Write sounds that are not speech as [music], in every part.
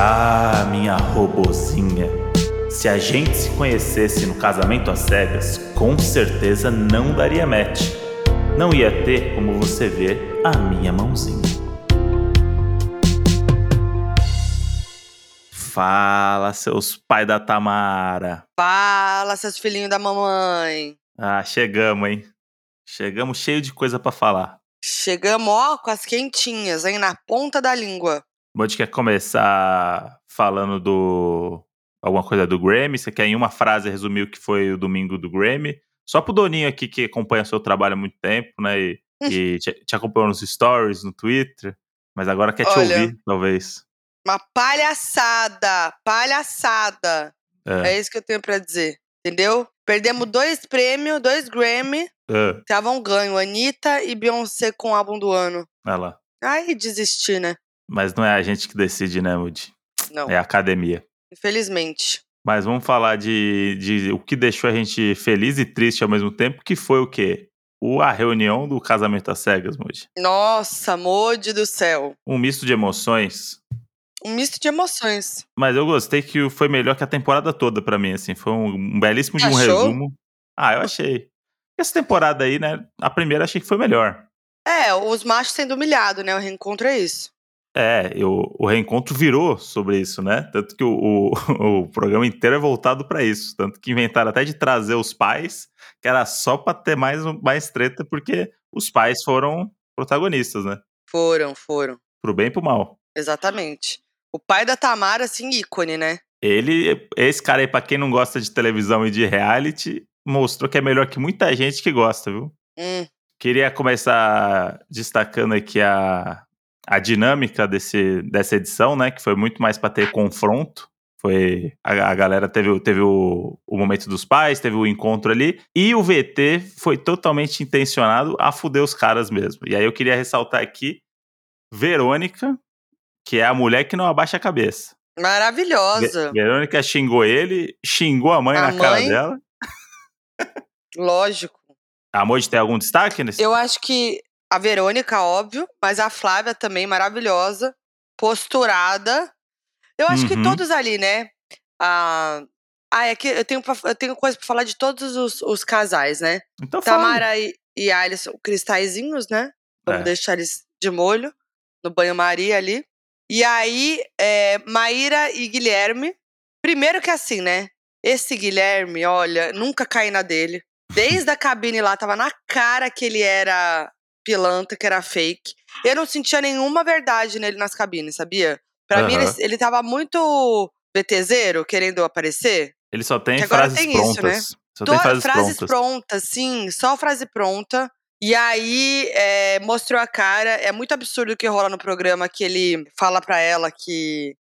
Ah, minha robozinha. Se a gente se conhecesse no casamento às cegas, com certeza não daria match. Não ia ter como você ver a minha mãozinha. Fala, seus pai da Tamara. Fala, seus filhinhos da mamãe. Ah, chegamos, hein? Chegamos cheio de coisa pra falar. Chegamos, ó, com as quentinhas, hein? Na ponta da língua. Bud quer começar falando do. alguma coisa do Grammy? Você quer em uma frase resumir o que foi o domingo do Grammy? Só pro Doninho aqui que acompanha seu trabalho há muito tempo, né? E, [laughs] e te, te acompanhou nos stories, no Twitter. Mas agora quer te Olha, ouvir, talvez. Uma palhaçada, palhaçada. É. É isso que eu tenho pra dizer, entendeu? Perdemos dois prêmios, dois Grammy. Estavam ganho, Anitta e Beyoncé com o álbum do ano. vai lá. Aí desisti, né? Mas não é a gente que decide, né, Moody? Não, É a academia. infelizmente. Mas vamos falar de, de o que deixou a gente feliz e triste ao mesmo tempo, que foi o quê? O, a reunião do casamento às cegas, Moody. Nossa, Mode do céu. Um misto de emoções. Um misto de emoções. Mas eu gostei que foi melhor que a temporada toda pra mim, assim. Foi um, um belíssimo de um Achou? resumo. Ah, eu achei. Essa temporada aí, né? A primeira achei que foi melhor. É, os machos sendo humilhados, né? O reencontro é isso. É, eu, o reencontro virou sobre isso, né? Tanto que o, o, [laughs] o programa inteiro é voltado pra isso. Tanto que inventaram até de trazer os pais, que era só pra ter mais, mais treta, porque os pais foram protagonistas, né? Foram, foram. Pro bem e pro mal. Exatamente. O pai da Tamara, assim, ícone, né? Ele, esse cara aí, pra quem não gosta de televisão e de reality, mostrou que é melhor que muita gente que gosta, viu? Hum, Queria começar destacando aqui a, a dinâmica desse, dessa edição, né? Que foi muito mais para ter confronto. Foi a, a galera teve, o- teve o, o momento dos pais, teve o encontro ali, e o VT foi totalmente intencionado a fuder os caras mesmo. E aí eu queria ressaltar aqui Verônica, que é a mulher que não abaixa a cabeça. maravilhosa. Ve- Verônica xingou ele, xingou a mãe A na cara mãe? dela. [laughs] Lógico. A Moji tem algum destaque nesse? Eu acho que a Verônica, óbvio, mas a Flávia também, maravilhosa. Posturada. Eu acho que Uhum. todos ali, né? Ah, ah é que eu tenho, eu tenho coisa pra falar de todos os, os casais, né? Então fala. Tamara e, e Alisson, cristalzinhos, né? Vamos É. deixar eles de molho no banho-maria ali. E aí, é, Maíra e Guilherme. Primeiro que assim, né? Esse Guilherme, olha, nunca caí na dele. Desde a cabine lá, tava na cara que ele era pilantra, que era fake. Eu não sentia nenhuma verdade nele nas cabines, sabia? Pra mim, ele, ele tava muito BTZero, querendo aparecer. Ele só tem frases tem isso, prontas. né? Só To- tem frases, frases prontas. prontas, sim, só frase pronta. E aí é, mostrou a cara. É muito absurdo o que rola no programa que ele fala pra ela que,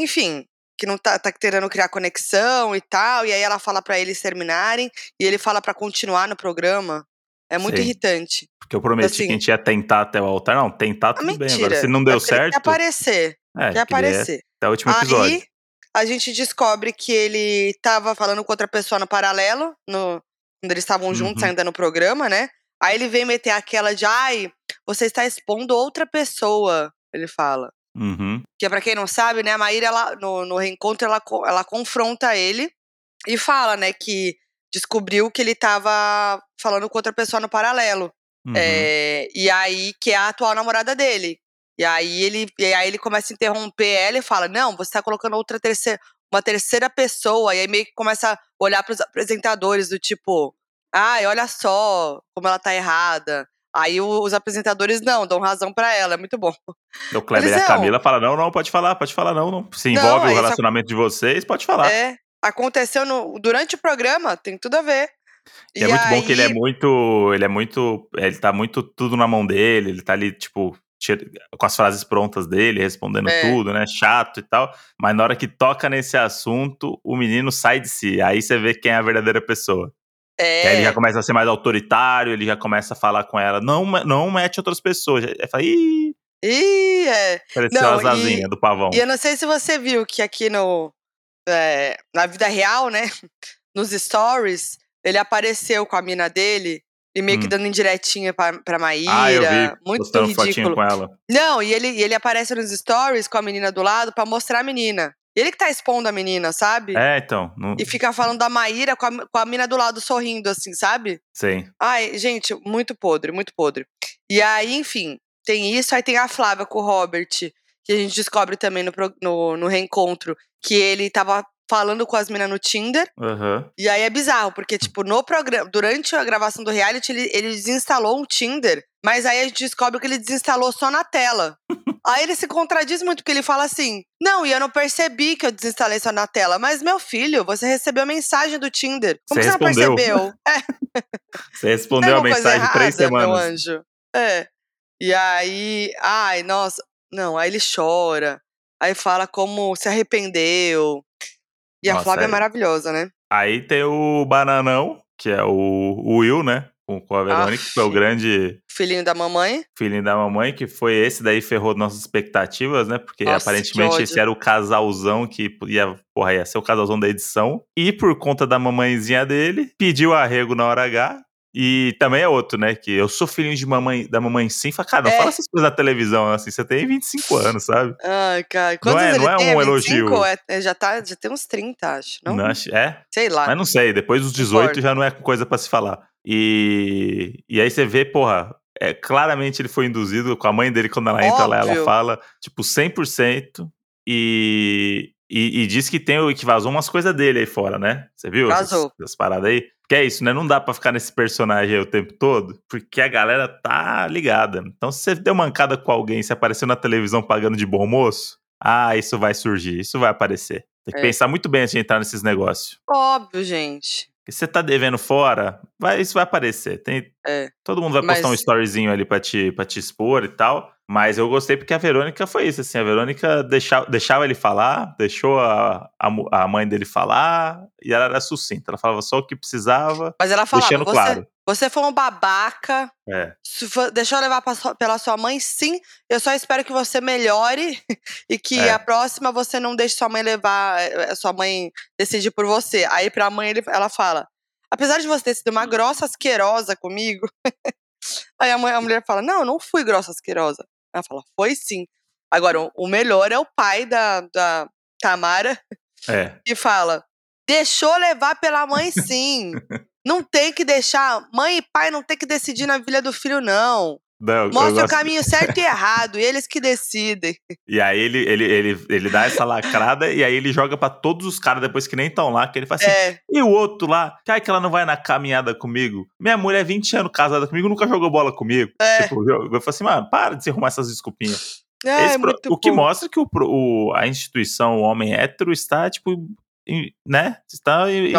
enfim, que não tá, tá querendo criar conexão e tal. E aí ela fala pra eles terminarem e ele fala pra continuar no programa. É muito Sim. irritante. Porque eu prometi assim- que a gente ia tentar até o altar. Não, tentar Ah, tudo bem. mentira. Agora, se não deu É certo. Quer aparecer. é, Quer aparecer. Até o último episódio. Aí a gente descobre que ele tava falando com outra pessoa no paralelo, no, quando eles estavam juntos Uhum. ainda no programa, né? Aí ele vem meter aquela de, ai, você está expondo outra pessoa, ele fala. Uhum. Que pra quem não sabe, né, a Maíra, ela, no, no reencontro, ela, ela confronta ele e fala, né, que descobriu que ele tava falando com outra pessoa no paralelo. Uhum. É, e aí, que é a atual namorada dele. E aí ele, e aí ele começa a interromper ela e fala: Não, você tá colocando outra terceira, uma terceira pessoa. E aí meio que começa a olhar pros apresentadores do tipo, ai, olha só como ela tá errada. Aí os apresentadores não, dão razão pra ela, é muito bom. O Kleber e a Camila falam: não, não, pode falar, pode falar, não, não. Se envolve Não, o isso relacionamento de vocês, pode falar. É, aconteceu no, durante o programa, tem tudo a ver. E é muito bom que ele é aí- muito. Ele é muito. Ele tá muito tudo na mão dele. Ele tá ali, tipo, com as frases prontas dele, respondendo É. tudo, né? Chato e tal. Mas na hora que toca nesse assunto, o menino sai de si. Aí você vê quem é a verdadeira pessoa. E aí ele É, já começa a ser mais autoritário, ele já começa a falar com ela, não, não mete outras pessoas. Aí fala, ih, e é. pareceu Não, do pavão. E eu não sei se você viu que aqui no. É, na vida real, né? [laughs] Nos stories, ele apareceu com a mina dele E meio que Hum. dando indiretinha pra, pra Maíra. Ah, eu vi. muito Postando ridículo. com ela. Não, e ele, e ele aparece nos stories com a menina do lado pra mostrar a menina. Ele que tá expondo a menina, sabe? É, então. Não... E fica falando da Maíra com a, com a mina do lado sorrindo, assim, sabe? Sim. Ai, gente, muito podre, muito podre. E aí, enfim, tem isso. Aí tem a Flávia com o Robert, que a gente descobre também no, no, no reencontro que ele tava falando com as minas no Tinder. Aham. E aí é bizarro, porque, tipo, no programa, durante a gravação do reality, ele, ele desinstalou um Tinder, mas aí a gente descobre que ele desinstalou só na tela. [laughs] aí ele se contradiz muito, porque ele fala assim: Não, e eu não percebi que eu desinstalei só na tela. Mas, meu filho, você recebeu a mensagem do Tinder. Como Você você, não percebeu? [laughs] É, Você respondeu a alguma coisa mensagem três errada, Meu semanas. anjo. É. E aí, ai, nossa. Não, aí ele chora. Aí fala como se arrependeu. E a Nossa, Flávia é aí- maravilhosa, né? Aí tem o Bananão, que é o, Will, né? Com, a Verônica, que foi o grande Filhinho da mamãe. filhinho da mamãe, que foi esse daí ferrou nossas expectativas, né? Porque Nossa, aparentemente esse era o casalzão que ia, porra, ia ser o casalzão da edição. E por conta da mamãezinha dele, pediu arrego na hora H. E também é outro, né? Que eu sou filhinho de mamãe, da mamãe sim. Fala, cara, não É. fala essas coisas na televisão, assim. Você tem 25 [laughs] anos, sabe? Ai, cara. Não é- não é tem? um 25? elogio. É, é, já, tá, já tem uns 30, acho. Não? Não acho- é? Sei lá. Mas não sei, depois dos 18 importa. já não é coisa pra se falar. E, e aí você vê, porra, é, claramente ele foi induzido com a mãe dele quando ela entra lá, ela fala, tipo, 100%. E, e, e diz que tem o que vazou umas coisas dele aí fora, né? Você viu essas, Vazou. essas paradas aí? Que é isso, né? Não dá pra ficar nesse personagem aí o tempo todo, porque a galera tá ligada. Então, se você deu mancada com alguém, se apareceu na televisão pagando de bom moço, ah, isso vai surgir, isso vai aparecer. Tem que É. pensar muito bem antes de entrar nesses negócios. Óbvio, gente. Porque você tá devendo fora, vai, isso vai aparecer. Tem, É. todo mundo vai postar um Mas- storyzinho ali pra te, pra te expor e tal. Mas eu gostei porque a Verônica foi isso, assim. A Verônica deixava, deixava ele falar, deixou a, a, a mãe dele falar, e ela era sucinta. Ela falava só o que precisava, Mas ela falava, deixando você, claro. você foi um babaca, É, deixou levar pra pela sua mãe, sim. Eu só espero que você melhore [laughs] e que É. a próxima você não deixe sua mãe levar, eh, sua mãe decidir por você. Aí pra mãe ele- ela fala, apesar de você ter sido uma grossa asquerosa comigo, [laughs] aí a, mãe- a mulher fala, não, eu não fui grossa asquerosa. Ela fala, foi sim. Agora, o- o melhor é o pai da, da Tamara, é. [laughs] que fala: deixou levar pela mãe, sim. [laughs] não tem que deixar. Mãe e pai não tem que decidir na vida do filho, não. Não, Mostra o caminho [laughs] certo e errado, e eles que decidem. E aí ele, ele, ele, ele dá essa lacrada e aí ele joga pra todos os caras depois que nem estão lá, que ele fala assim, É, E o outro lá, que ai que ela não vai na caminhada comigo. Minha mulher é 20 anos casada comigo, nunca jogou bola comigo. É. Tipo, eu, eu falei assim, mano, para de se arrumar essas desculpinhas. é, Esse pro- o que mostra que o, o- a instituição o homem hétero está, tipo, em- né? Está em,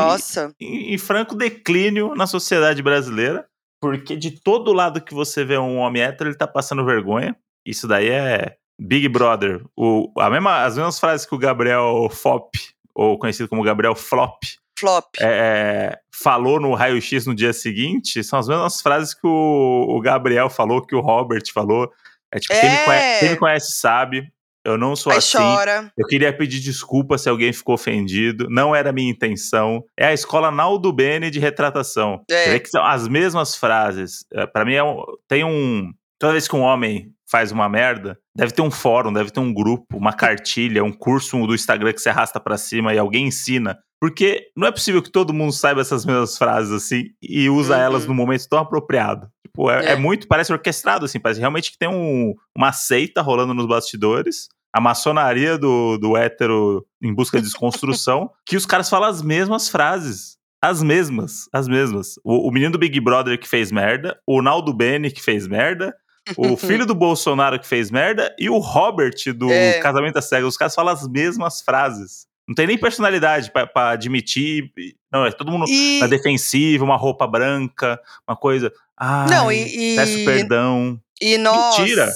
em, em franco declínio na sociedade brasileira. Porque de todo lado que você vê um homem hétero, ele tá passando vergonha. Isso daí é Big Brother. O, a mesma, as mesmas frases que o Gabriel Fop, ou conhecido como Gabriel Flop, flop. é, falou no raio-x no dia seguinte são as mesmas frases que o, o Gabriel falou, que o Robert falou. É tipo, Quem, me É. conhece, quem me conhece sabe, eu não sou Aí assim. chora. Eu queria pedir desculpa se alguém ficou ofendido. Não era minha intenção. É a escola Naldo Bene de retratação. É. Você vê que são as mesmas frases. É, Pra mim, é um- tem um. Toda vez que um homem faz uma merda, deve ter um fórum, deve ter um grupo, uma cartilha, um curso do Instagram que você arrasta pra cima e alguém ensina. Porque não é possível que todo mundo saiba essas mesmas frases assim e usa Uhum. elas no momento tão apropriado. Tipo, é, É. é muito, parece orquestrado, assim, parece realmente que tem um- uma seita rolando nos bastidores a maçonaria do, do hétero em busca de desconstrução, [laughs] que os caras falam as mesmas frases. As mesmas, as mesmas. O, o menino do Big Brother que fez merda, o Naldo Bene que fez merda, o [laughs] filho do Bolsonaro que fez merda e o Robert do É. Casamento às Cegas. Os caras falam as mesmas frases. Não tem nem personalidade pra, pra admitir. Não, é todo mundo E, na defensiva, uma roupa branca, uma coisa. Ai, não, e, peço e, perdão. e nós. Mentira.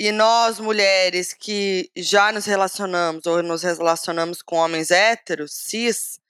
E nós, mulheres que já nos relacionamos ou nos relacionamos com homens héteros, cis,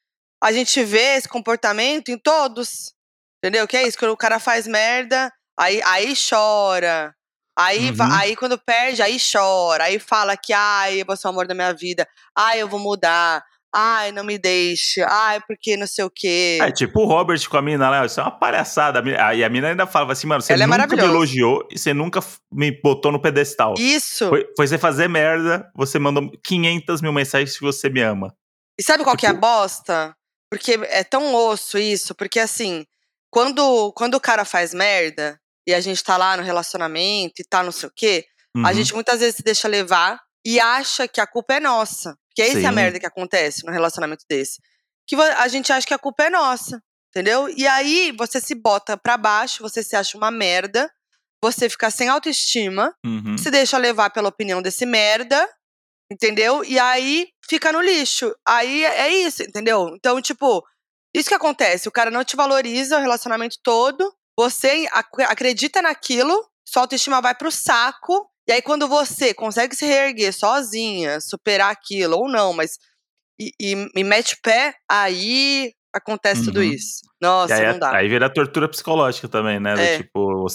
a gente vê esse comportamento em todos. Entendeu? Que é isso, quando o cara faz merda, aí, aí chora. Aí, Uhum. aí quando perde, aí chora. Aí fala que, ai, você é o amor da minha vida. Ai, eu vou mudar. Ai, não me deixe. Ai, porque não sei o quê. É, tipo o Robert com a mina lá, isso é uma palhaçada. E a mina ainda falava assim, mano, você Ela é nunca me maravilhosa. elogiou e você nunca me botou no pedestal. Isso. Foi, foi você fazer merda, você mandou 500 mil mensagens que você me ama. E sabe qual que é a Tipo- bosta? Porque é tão osso isso, porque assim, quando, quando o cara faz merda e a gente tá lá no relacionamento e tá não sei o quê, a Uhum. gente muitas vezes se deixa levar e acha que a culpa é nossa. Que essa é a merda que acontece no relacionamento desse. Que a gente acha que a culpa é nossa, entendeu? E aí você se bota pra baixo, você se acha uma merda, você fica sem autoestima, Uhum. se deixa levar pela opinião desse merda, entendeu? E aí fica no lixo. Aí é isso, entendeu? Então, tipo, isso que acontece, o cara não te valoriza o relacionamento todo, você ac- acredita naquilo, sua autoestima vai pro saco, e aí quando você consegue se reerguer sozinha, superar aquilo, ou não, mas e, e, e mete pé, aí acontece tudo Uhum. isso. Nossa, aí, não dá. aí vira tortura psicológica também, né? É. tipo,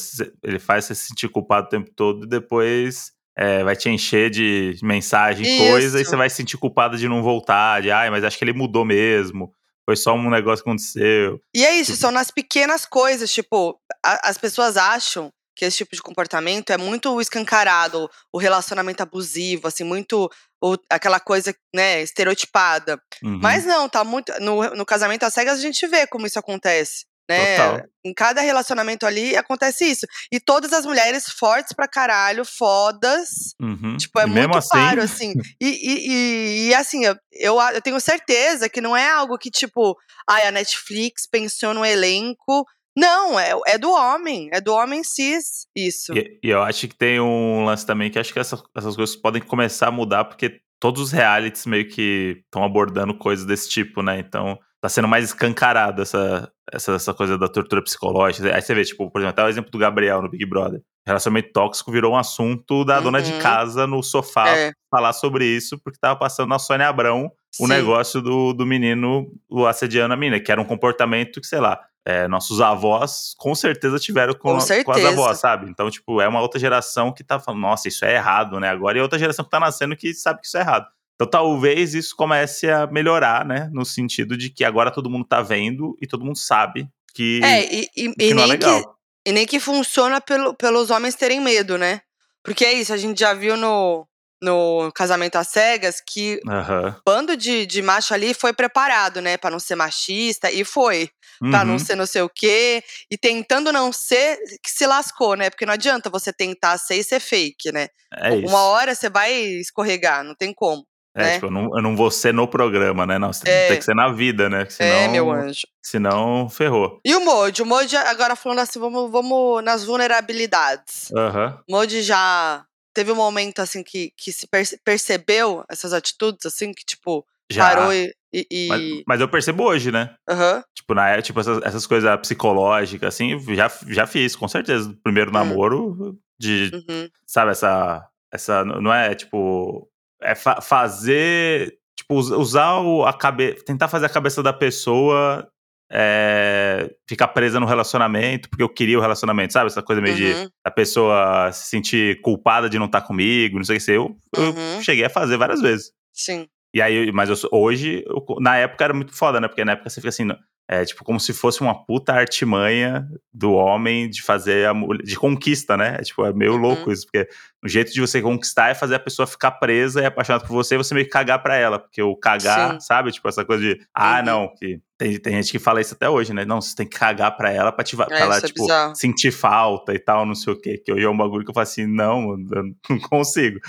ele faz você se sentir culpado o tempo todo e depois é, vai te encher de mensagem e coisa, e Isso. você vai se sentir culpado de não voltar, de ai, mas acho que ele mudou mesmo. Foi só um negócio que aconteceu. E é isso, Tipo- são nas pequenas coisas, tipo, a- as pessoas acham que esse tipo de comportamento é muito escancarado, o relacionamento abusivo, assim, muito o- aquela coisa, né, estereotipada. Uhum. Mas não, tá muito. No, no casamento às cegas a gente vê como isso acontece. Né? Total. Em cada relacionamento ali acontece isso. E todas as mulheres fortes pra caralho, fodas. Uhum. Tipo, é E muito assim, claro, assim. E, e, e, e, assim, eu, eu, tenho certeza que não é algo que, tipo, ai, a Netflix pensou no elenco. Não, é, é do homem. É do homem cis, isso. E, e eu acho que tem um lance também que acho que essa- essas coisas podem começar a mudar, porque todos os realities meio que estão abordando coisas desse tipo, né? Então tá sendo mais escancarado essa, essa, essa coisa da tortura psicológica. Aí você vê, tipo, por exemplo, até o exemplo do Gabriel no Big Brother. Relacionamento tóxico virou um assunto da dona de Uhum. casa no sofá É. falar sobre isso, porque tava passando na Sônia Abrão o Sim. negócio do, do menino o assediando a mina, que era um comportamento que, sei lá, é, nossos avós com certeza tiveram com, Com com as certeza. avós, sabe? Então, tipo, é uma outra geração que tá falando, nossa, isso é errado, né? Agora e outra geração que tá nascendo que sabe que isso é errado. Então, talvez isso comece a melhorar, né? No sentido de que agora todo mundo tá vendo e todo mundo sabe que, É, e, e, que e não é nem que, legal. e nem que funciona pelo, pelos homens terem medo, né? Porque é isso, a gente já viu no, no Casamento às Cegas que Aham. o bando de, de macho ali foi preparado, né? Pra não ser machista, e foi. Pra não Uhum. ser não sei o quê. E tentando não ser, que se lascou, né? Porque não adianta você tentar ser e ser fake, né? É isso. Uma hora você vai escorregar, não tem como. É, né? tipo, eu não, eu não vou ser no programa, né? Não, você É. tem que ser na vida, né? Senão, É, meu anjo. senão ferrou. E o Moji? O Moji, agora falando assim, vamos, vamos nas vulnerabilidades. Aham. O Moji já teve um momento, assim, que, que se perce- percebeu essas atitudes, assim, que, tipo, Já. parou e. e- Mas, mas eu percebo hoje, né? Aham. Tipo, na, tipo essas, essas coisas psicológicas, assim, já, já fiz, com certeza. Primeiro Hum. namoro, de, uhum. sabe, essa, essa. Não é, tipo. É fa- fazer. Tipo, us- usar o, a cabeça. Tentar fazer a cabeça da pessoa é, ficar presa no relacionamento, porque eu queria o relacionamento, sabe? Essa coisa meio de Uhum. a pessoa se sentir culpada de não estar comigo, não sei o que. Eu, eu Uhum. cheguei a fazer várias vezes. Sim. E aí, mas eu hoje, eu- na época era muito foda, né? Porque na época você fica assim, é tipo como se fosse uma puta artimanha do homem de fazer a mulher, de conquista, né? É, tipo, é meio Uhum. louco isso, porque o jeito de você conquistar é fazer a pessoa ficar presa e apaixonada por você e você meio que cagar pra ela, porque o cagar, Sim. sabe? Tipo, essa coisa de, ah, Uhum. não, que tem, tem gente que fala isso até hoje, né? Não, você tem que cagar pra ela pra, te, pra É, ela, é tipo, bizarro. sentir falta e tal, não sei o quê. Que hoje é um bagulho que eu falo assim, não, eu não [laughs] consigo.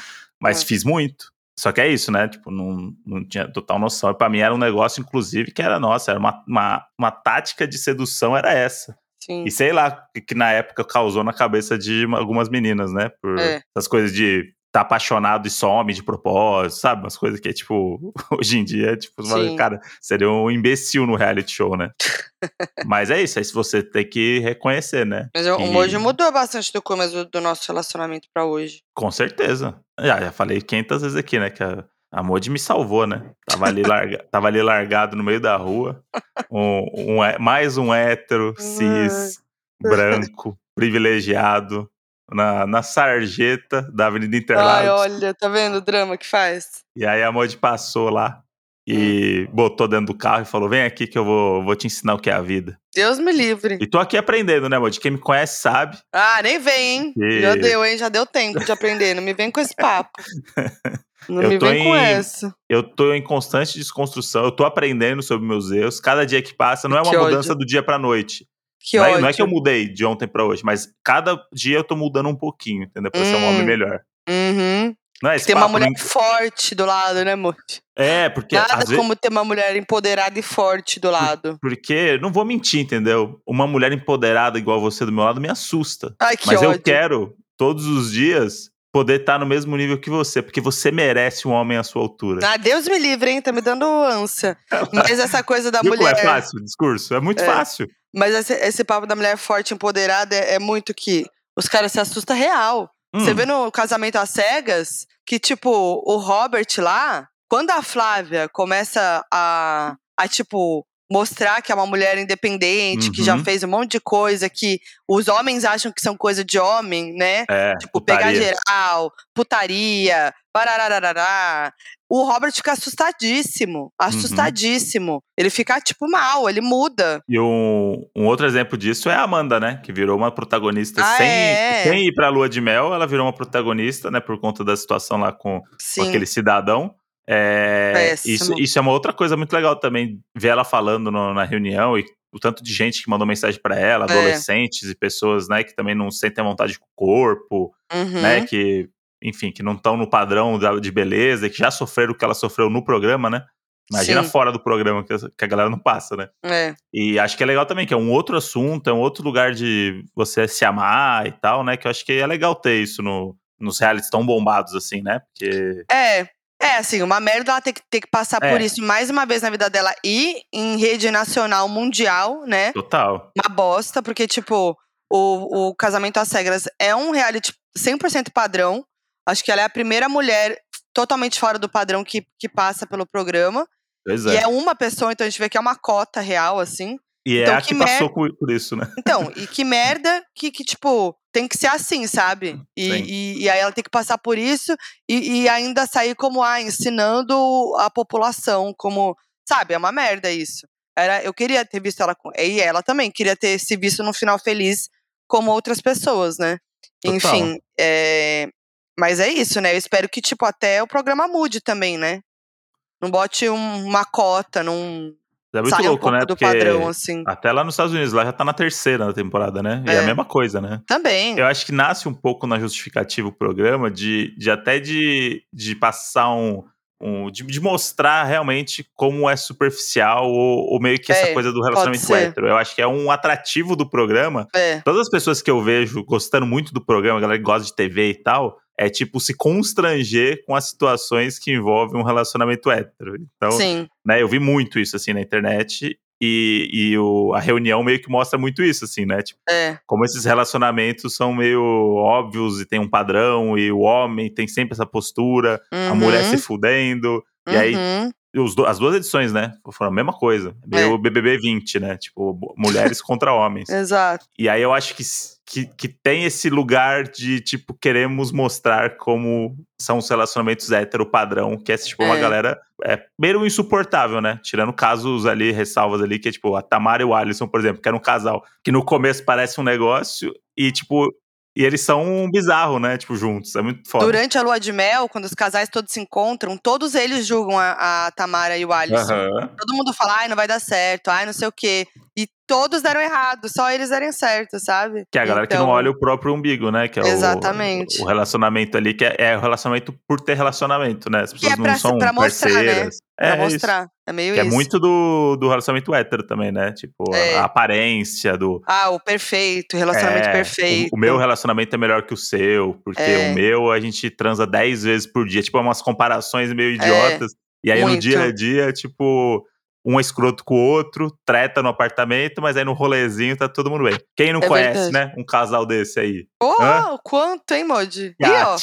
Mas É. fiz muito. Só que é isso, né? Tipo, não, não tinha total noção. E pra mim era um negócio, inclusive, que era, nossa, era uma, uma, uma tática de sedução, era essa. Sim. E sei lá, que, que na época causou na cabeça de uma- algumas meninas, né? Por É. essas coisas de tá apaixonado e some de propósito, sabe? Umas coisas que, tipo, [laughs] hoje em dia, tipo, você fala, Sim. cara, seria um imbecil no reality show, né? [laughs] Mas é isso, aí você tem que reconhecer, né? Mas eu- o Moji mudou bastante do começo do, nosso relacionamento pra hoje. Com certeza. Já, já falei 500 vezes aqui, né? Que a, a Modi me salvou, né? Tava ali, larga, [laughs] tava ali largado no meio da rua. Um, um mais um hétero, cis, branco, privilegiado, na, na sarjeta da Avenida Ai, Interlagos. olha, tá vendo o drama que faz? E aí a Modi passou lá. e botou dentro do carro e falou: vem aqui que eu vou, vou te ensinar o que é a vida. Deus me livre. E tô aqui aprendendo, né, Mod? Quem me conhece sabe. Ah, nem vem, hein? E- Já deu, hein? Já deu tempo de aprender. Não me vem com esse papo. [laughs] Não Eu me vem com em- essa. Eu tô em constante desconstrução, eu tô aprendendo sobre meus erros. Cada dia que passa não é uma Que mudança ódio. do dia pra noite. Que não, é, não é que eu mudei de ontem pra hoje, mas cada dia eu tô mudando um pouquinho, entendeu? Pra ser um homem Hum. melhor. Uhum. Não é Tem uma mulher forte do lado, né, amor? É, porque Nada às vezes. como ter uma mulher empoderada e forte do lado. Porque, não vou mentir, entendeu? Uma mulher empoderada igual você do meu lado me assusta. Ai, que Mas ódio. eu quero, todos os dias, poder estar no mesmo nível que você, porque você merece um homem à sua altura. Ah, Deus me livre, hein? Tá me dando ânsia. Mas essa coisa da [laughs] como mulher. é fácil o discurso? É muito É. fácil. Mas esse, esse papo da mulher forte, empoderada, é, é muito que os caras se assustam real. Você Hum, vê no casamento às cegas que, tipo, o Robert lá, quando a Flávia começa a, a tipo, mostrar que é uma mulher independente, que já Uhum. fez um monte de coisa que os homens acham que são coisa de homem, né? É, Tipo, pegar putaria. geral, putaria, pararararará. O Robert fica assustadíssimo, Uhum. assustadíssimo. Ele fica, tipo, mal, ele muda. E um, um outro exemplo disso é a Amanda, né? Que virou uma protagonista Ah, sem, é? sem ir pra lua de mel, ela virou uma protagonista, né? Por conta da situação lá com, com aquele cidadão. É, isso, isso é uma outra coisa muito legal também, ver ela falando no- na reunião e o tanto de gente que mandou mensagem pra ela, É. adolescentes e pessoas, né, que também não sentem vontade com o corpo, Uhum. né, que, enfim, que não estão no padrão da- de beleza, e que já sofreram o que ela sofreu no programa, né? Imagina Sim. fora do programa que, que a galera não passa, né? É. E acho que é legal também, que é um outro assunto, é um outro lugar de você se amar e tal, né? Que eu acho que é legal ter isso no, nos realities tão bombados assim, né? Porque. É, é assim, uma merda ela tem que, ter que passar É. por isso mais uma vez na vida dela e em rede nacional, mundial, né? Total. Uma bosta, porque, tipo, o, o Casamento às Regras é um reality 100% padrão. Acho que ela é a primeira mulher totalmente fora do padrão que, que passa pelo programa. Pois E é. é uma pessoa, então a gente vê que é uma cota real, assim. E é então a que que mer- passou por, por isso, né? Então, e que merda que, que, tipo, tem que ser assim, sabe? E, e, e aí ela tem que passar por isso e, e ainda sair como, ah, ensinando a população, como, sabe? É uma merda isso. Era, eu queria ter visto ela com. E ela também queria ter se visto num final feliz como outras pessoas, né? Total. Enfim, é, mas é isso, né? Eu espero que, tipo, até o programa mude também, né? Não bote um- uma cota, não É muito saia um louco, pouco né? do Porque padrão, assim. até lá nos Estados Unidos, lá já tá na terceira temporada, né? E é É. a mesma coisa, né? Também. Eu acho que nasce um pouco na justificativa o programa de, de até de, de passar um. um de, de mostrar realmente como é superficial ou, ou meio que essa É, coisa do relacionamento hétero. Eu acho que é um atrativo do programa. É. Todas as pessoas que eu vejo gostando muito do programa, a galera que gosta de TV e tal, é tipo se constranger com as situações que envolvem um relacionamento hétero. Então, Sim. né, eu vi muito isso assim na internet. E, e o, a reunião meio que mostra muito isso, assim, né? Tipo, É. como esses relacionamentos são meio óbvios e tem um padrão, e o homem tem sempre essa postura, a Uhum, mulher se fudendo, e aí uhum. Os do- as duas edições, né? Foram a mesma coisa. É. BBB 20, né? Tipo, mulheres [laughs] contra homens. Exato. E aí eu acho que, que, que tem esse lugar de, tipo, queremos mostrar como são os relacionamentos hétero padrão, que é, tipo, uma É. galera é meio insuportável, né? Tirando casos ali, ressalvas ali, que é, tipo, a Tamara e o Alisson, por exemplo, que era um casal que no começo parece um negócio e, tipo, e eles são um bizarro, né? Tipo, juntos. É muito foda. Durante a lua de mel, quando os casais todos se encontram, todos eles julgam a, a Tamara e o Alisson. Aham. Todo mundo fala, ai, não vai dar certo, ai, não sei o quê. E todos deram errado, só eles deram certo, sabe? Que é a galera que não Então, olha o próprio umbigo, né? Que é o- Exatamente. O, relacionamento ali, que é, é o relacionamento por ter relacionamento, né? As Que pessoas é não pra, são pra mostrar, né? Parceiras. Pra é, é isso. mostrar. É meio Que é isso. muito do, do relacionamento hétero também, né? Tipo, a- É. a aparência do. Ah, o perfeito, relacionamento É, perfeito. O, o meu relacionamento é melhor que o seu, porque É. o meu a gente transa 10 vezes por dia. Tipo, umas comparações meio idiotas. e aí no É, muito. dia a dia, tipo, um é escroto com o outro, treta no apartamento, mas aí no rolezinho tá todo mundo bem. Quem não É conhece, verdade. né? Um casal desse aí. Oh, Hã? quanto, hein, Modi? E a ó,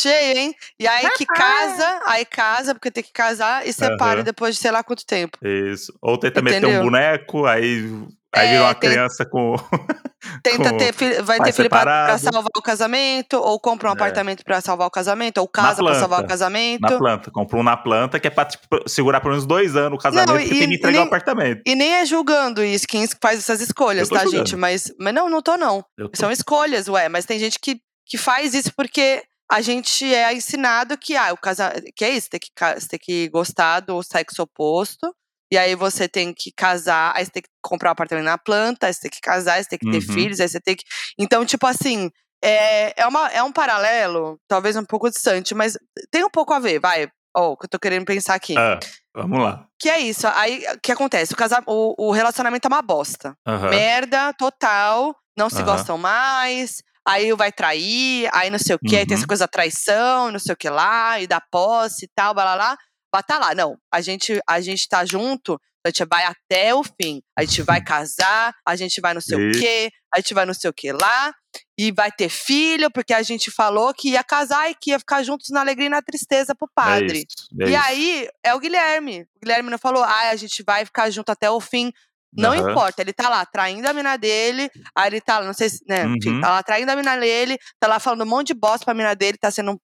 cheio, hein? E aí que casa, aí casa, porque tem que casar e separa Aham. depois de sei lá quanto tempo. Isso. Ou tenta meter um Entendeu? boneco, aí Aí É, virou uma tem- criança com. [laughs] Tenta com ter filho, vai ter filho pra, pra salvar o casamento, ou compra um É. apartamento pra salvar o casamento, ou casa pra salvar o casamento. Na planta. Comprou um na planta que é pra tipo, segurar pelo menos dois anos o casamento, Não, e- tem que entregar nem- o apartamento. E nem é julgando isso, quem faz essas escolhas, tá, julgando. gente? Mas, mas não, não tô não. Tô- São escolhas, ué. Mas tem gente que, que faz isso porque a gente é ensinado que, ah, o casa... que é isso, tem que, você tem que gostar do sexo oposto. E aí você tem que casar, aí você tem que comprar um apartamento na planta, aí você tem que casar, aí você tem que ter Uhum. filhos, aí você tem que. Então, tipo assim, é, é, uma, é um paralelo, talvez um pouco distante, mas tem um pouco a ver, vai. Ó, o que eu tô querendo pensar aqui. Ah, vamos lá. Que é isso. Aí, o que acontece? O, casa... o, o relacionamento é uma bosta. Aham. Merda total. Não se Aham. gostam mais. Aí vai trair, aí não sei o quê, aí tem essa Uhum. coisa da traição, não sei o que lá, e da posse e tal, blá blá blá. Mas tá lá, não. A gente, a gente tá junto, a gente vai até o fim. A gente vai [laughs] casar, a gente vai não sei o Isso. quê, a gente vai não sei o que lá, e vai ter filho, porque a gente falou que ia casar e que ia ficar juntos na alegria e na tristeza pro É padre. isso, é E isso. aí, é o Guilherme. O Guilherme não falou, ah, a gente vai ficar junto até o fim. Não Aham. importa, ele tá lá traindo a mina dele, aí ele tá, não sei se, né, enfim, Uhum. tá lá traindo a mina dele, tá lá falando um monte de bosta pra mina dele, tá sendo um,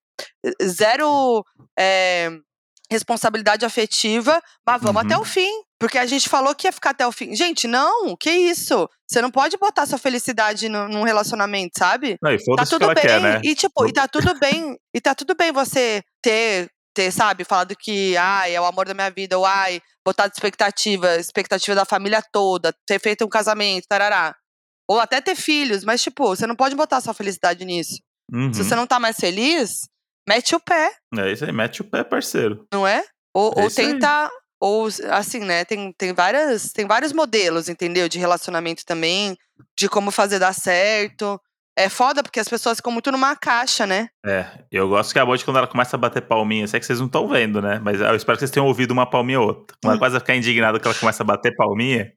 zero é, responsabilidade afetiva, mas vamos Uhum. até o fim. Porque a gente falou que ia ficar até o fim. Gente, não, que isso? Você não pode botar sua felicidade no- num relacionamento, sabe? Não, e Tá tudo bem. quer, né? E tipo, e tá tudo bem. E tá tudo bem você ter, ter, sabe, falado que, ai, é o amor da minha vida, ou ai, botar de expectativa, expectativa da família toda, ter feito um casamento, tarará. Ou até ter filhos, mas, tipo, você não pode botar sua felicidade nisso. Uhum. Se você não tá mais feliz, mete o pé, É isso aí, mete o pé, parceiro. não é? Ou, É ou isso aí. tenta. Ou, assim, né? Tem, tem, várias, tem vários modelos, entendeu? De relacionamento também, de como fazer dar certo. É foda porque as pessoas ficam muito numa caixa, né? É, eu gosto que a Bode, quando ela começa a bater palminha, eu sei que vocês não estão vendo, né? Mas eu espero que vocês tenham ouvido uma palminha ou outra. Quando ela Hum. quase ficar indignada que ela começa a bater palminha,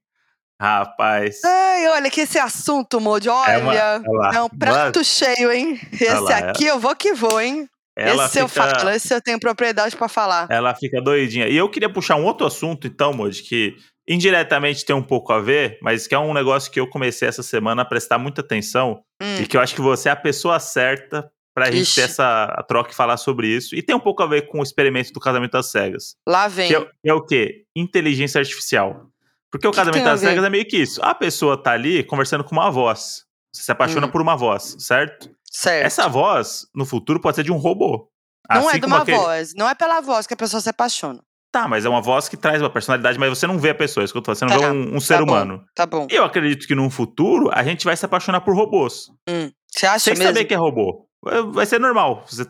rapaz. Ai, olha que esse assunto, Modi, olha. É uma- é um prato cheio, hein? Esse é- aqui eu vou que vou, hein? ela esse eu fica, falo, esse eu tenho propriedade pra falar. ela fica doidinha. E eu queria puxar um outro assunto, então, Modi, que indiretamente tem um pouco a ver, mas que é um negócio que eu comecei essa semana a prestar muita atenção Hum, e que eu acho que você é a pessoa certa pra gente Ixi. ter essa troca e falar sobre isso. E tem um pouco a ver com o experimento do casamento às cegas. lá vem. Que é, é o quê? Inteligência artificial. Porque o Que casamento a às cegas é meio que isso. A pessoa tá ali conversando com uma voz. Você se apaixona Hum. por uma voz, certo? certo. Essa voz, no futuro, pode ser de um robô. não é Assim de como uma aquele- voz. Não é pela voz que a pessoa se apaixona. Tá, mas é uma voz que traz uma personalidade, mas você não vê a pessoa, é isso que eu tô falando. Você não Tá, vê um, um ser tá bom. humano. Tá bom. E eu acredito que num futuro a gente vai se apaixonar por robôs. Hum. Você acha sem mesmo? saber que é robô. Vai- ser normal. Você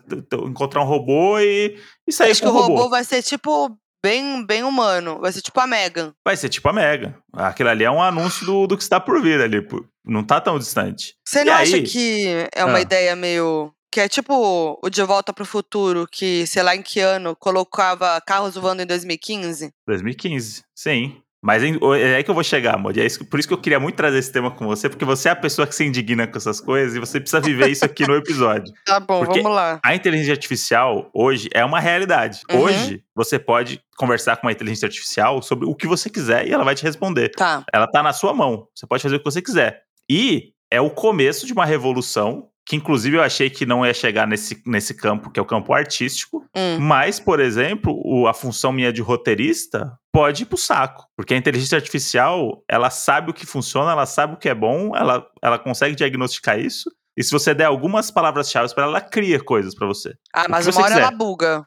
encontrar um robô e, e sair Acho com que o o robô. robô vai ser tipo bem, bem humano. Vai ser tipo a Megan. Vai ser tipo a Mega. Aquilo ali é um anúncio do, do que está por vir ali. Não tá tão distante. Você E não acha aí? que é uma Ah. ideia meio. Que é tipo o De Volta pro Futuro, que, sei lá em que ano, colocava carros voando em 2015? 2015, sim. Mas é aí que eu vou chegar, Modi. É isso, por isso que eu queria muito trazer esse tema com você, porque você é a pessoa que se indigna com essas coisas e você precisa viver isso aqui no episódio. [laughs] Tá bom, Porque- vamos lá. A inteligência artificial hoje é uma realidade. Uhum. Hoje você pode conversar com uma inteligência artificial sobre o que você quiser e ela vai te responder. Tá. Ela tá na sua mão. Você pode fazer o que você quiser. E é o começo de uma revolução que inclusive eu achei que não ia chegar nesse, nesse campo, que é o campo artístico, Hum. mas, por exemplo, o- a função minha de roteirista pode ir pro saco. Porque a inteligência artificial, ela sabe o que funciona, ela sabe o que é bom, ela, ela consegue diagnosticar isso. E se você der algumas palavras-chave para ela, ela cria coisas para você. Ah, mas uma hora quiser. ela buga.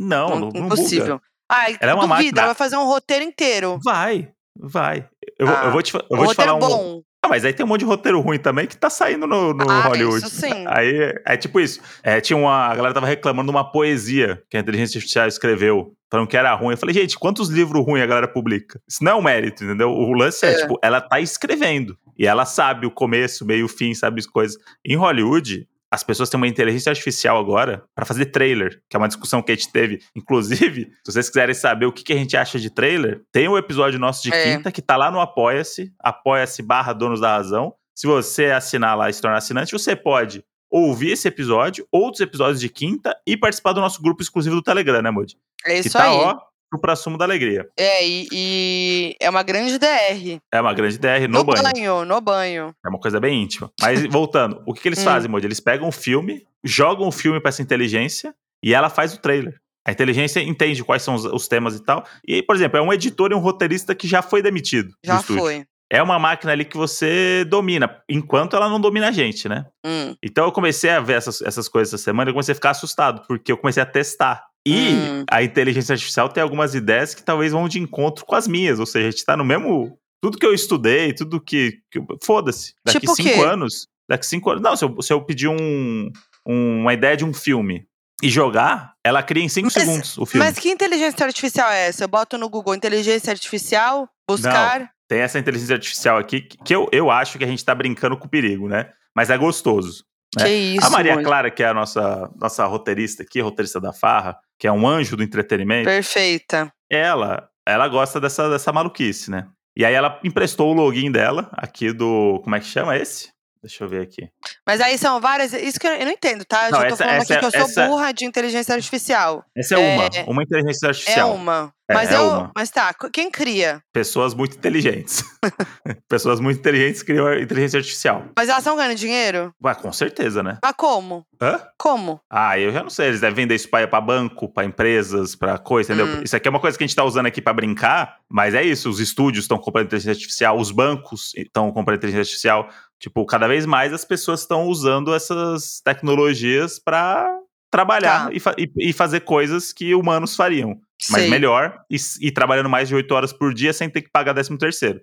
Não, Não- não, impossível. buga. Ai, Ela é uma duvida, máquina. ela vai fazer um roteiro inteiro. Vai, vai. Eu, vou- Ah, eu vou te, eu vou te falar roteiro um. bom. Ah, mas aí tem um monte de roteiro ruim também que tá saindo no, no Ah, Hollywood. isso sim. Aí é tipo isso. É, tinha uma. A galera tava reclamando de uma poesia que a inteligência artificial escreveu, falando que era ruim. Eu falei, gente, quantos livros ruins a galera publica? Isso não é um mérito, entendeu? O lance é, É. tipo, ela tá escrevendo. E ela sabe o começo, meio, fim, sabe as coisas. Em Hollywood, as pessoas têm uma inteligência artificial agora para fazer trailer, que é uma discussão que a gente teve. [laughs] Inclusive, se vocês quiserem saber o que, que a gente acha de trailer, tem um episódio nosso de É. quinta que tá lá no Apoia-se, apoia-se barra donos da razão. Se você assinar lá e se tornar assinante, você pode ouvir esse episódio, outros episódios de quinta e participar do nosso grupo exclusivo do Telegram, né, Moody? É Que isso tá, aí. ó, supra-sumo da alegria. É, e, e é uma grande DR. É uma grande DR no, No banho. banho, no banho. É uma coisa bem íntima. Mas voltando, o que, que eles Hum. fazem, Moody? Eles pegam o filme, jogam o filme pra essa inteligência e ela faz o trailer. A inteligência entende quais são os, os temas e tal. E, por exemplo, é um editor e um roteirista que já foi demitido do Já foi. É uma máquina ali que você domina, enquanto ela não domina a gente, né? Hum. Então eu comecei a ver essas, essas coisas essa semana e eu comecei a ficar assustado, porque eu comecei a testar. E Hum. a inteligência artificial tem algumas ideias que talvez vão de encontro com as minhas. Ou seja, a gente tá no mesmo. Tudo que eu estudei, tudo que. que Foda-se. Daqui Tipo cinco anos. Daqui cinco anos. Não, se eu, se eu pedir um, um- uma ideia de um filme e jogar, ela cria em cinco segundos o filme. Mas que inteligência artificial é essa? Eu boto no Google inteligência artificial, buscar. Tem essa inteligência artificial aqui que eu, eu acho que a gente tá brincando com o perigo, né? Mas é gostoso. né? Que isso, a Maria Moody. Clara, que é a nossa, nossa roteirista aqui, roteirista da Farra, que é um anjo do entretenimento, Perfeita. ela, ela gosta dessa, dessa maluquice, né? E aí ela emprestou o login dela aqui do. Como é que chama esse? Deixa eu ver aqui. Mas aí são várias. Isso que eu, eu não entendo, tá? Eu Não, já tô essa- falando essa aqui é- que eu sou essa- burra de inteligência artificial. Essa é, É- uma, uma inteligência É artificial. uma. É, Mas é eu. uma. Mas tá, quem cria? Pessoas muito inteligentes. [laughs] Pessoas muito inteligentes criam inteligência artificial. Mas elas estão ganhando dinheiro? Ué, com certeza, né? Mas como? Hã? Como? Ah, eu já não sei. Eles devem vender isso pra, pra banco, pra empresas, pra coisa, entendeu? Hum. Isso aqui é uma coisa que a gente tá usando aqui pra brincar, mas é isso. Os estúdios estão comprando inteligência artificial, os bancos estão comprando inteligência artificial. Tipo, cada vez mais as pessoas estão usando essas tecnologias pra trabalhar Tá. e, fa- e- e fazer coisas que humanos fariam. Mas Sei. melhor e, e trabalhando mais de 8 horas por dia sem ter que pagar 13 terceiro.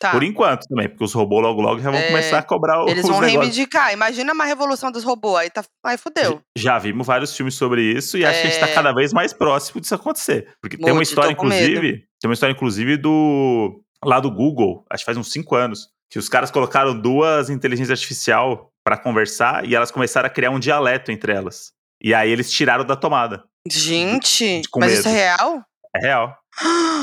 Tá. Por enquanto também, porque os robôs logo logo já vão É, começar a cobrar o- Eles os vão negócios. reivindicar. Imagina uma revolução dos robôs. Aí, tá, aí fudeu. Já vimos vários filmes sobre isso e acho que a gente tá É. cada vez mais próximo disso acontecer. Porque tem uma história, com medo. inclusive, tem uma história, inclusive, do. lá do Google, acho que faz uns cinco anos, que os caras colocaram duas inteligências artificial pra conversar e elas começaram a criar um dialeto entre elas. E aí eles tiraram da tomada. Gente, com mas isso é medo. real? É real.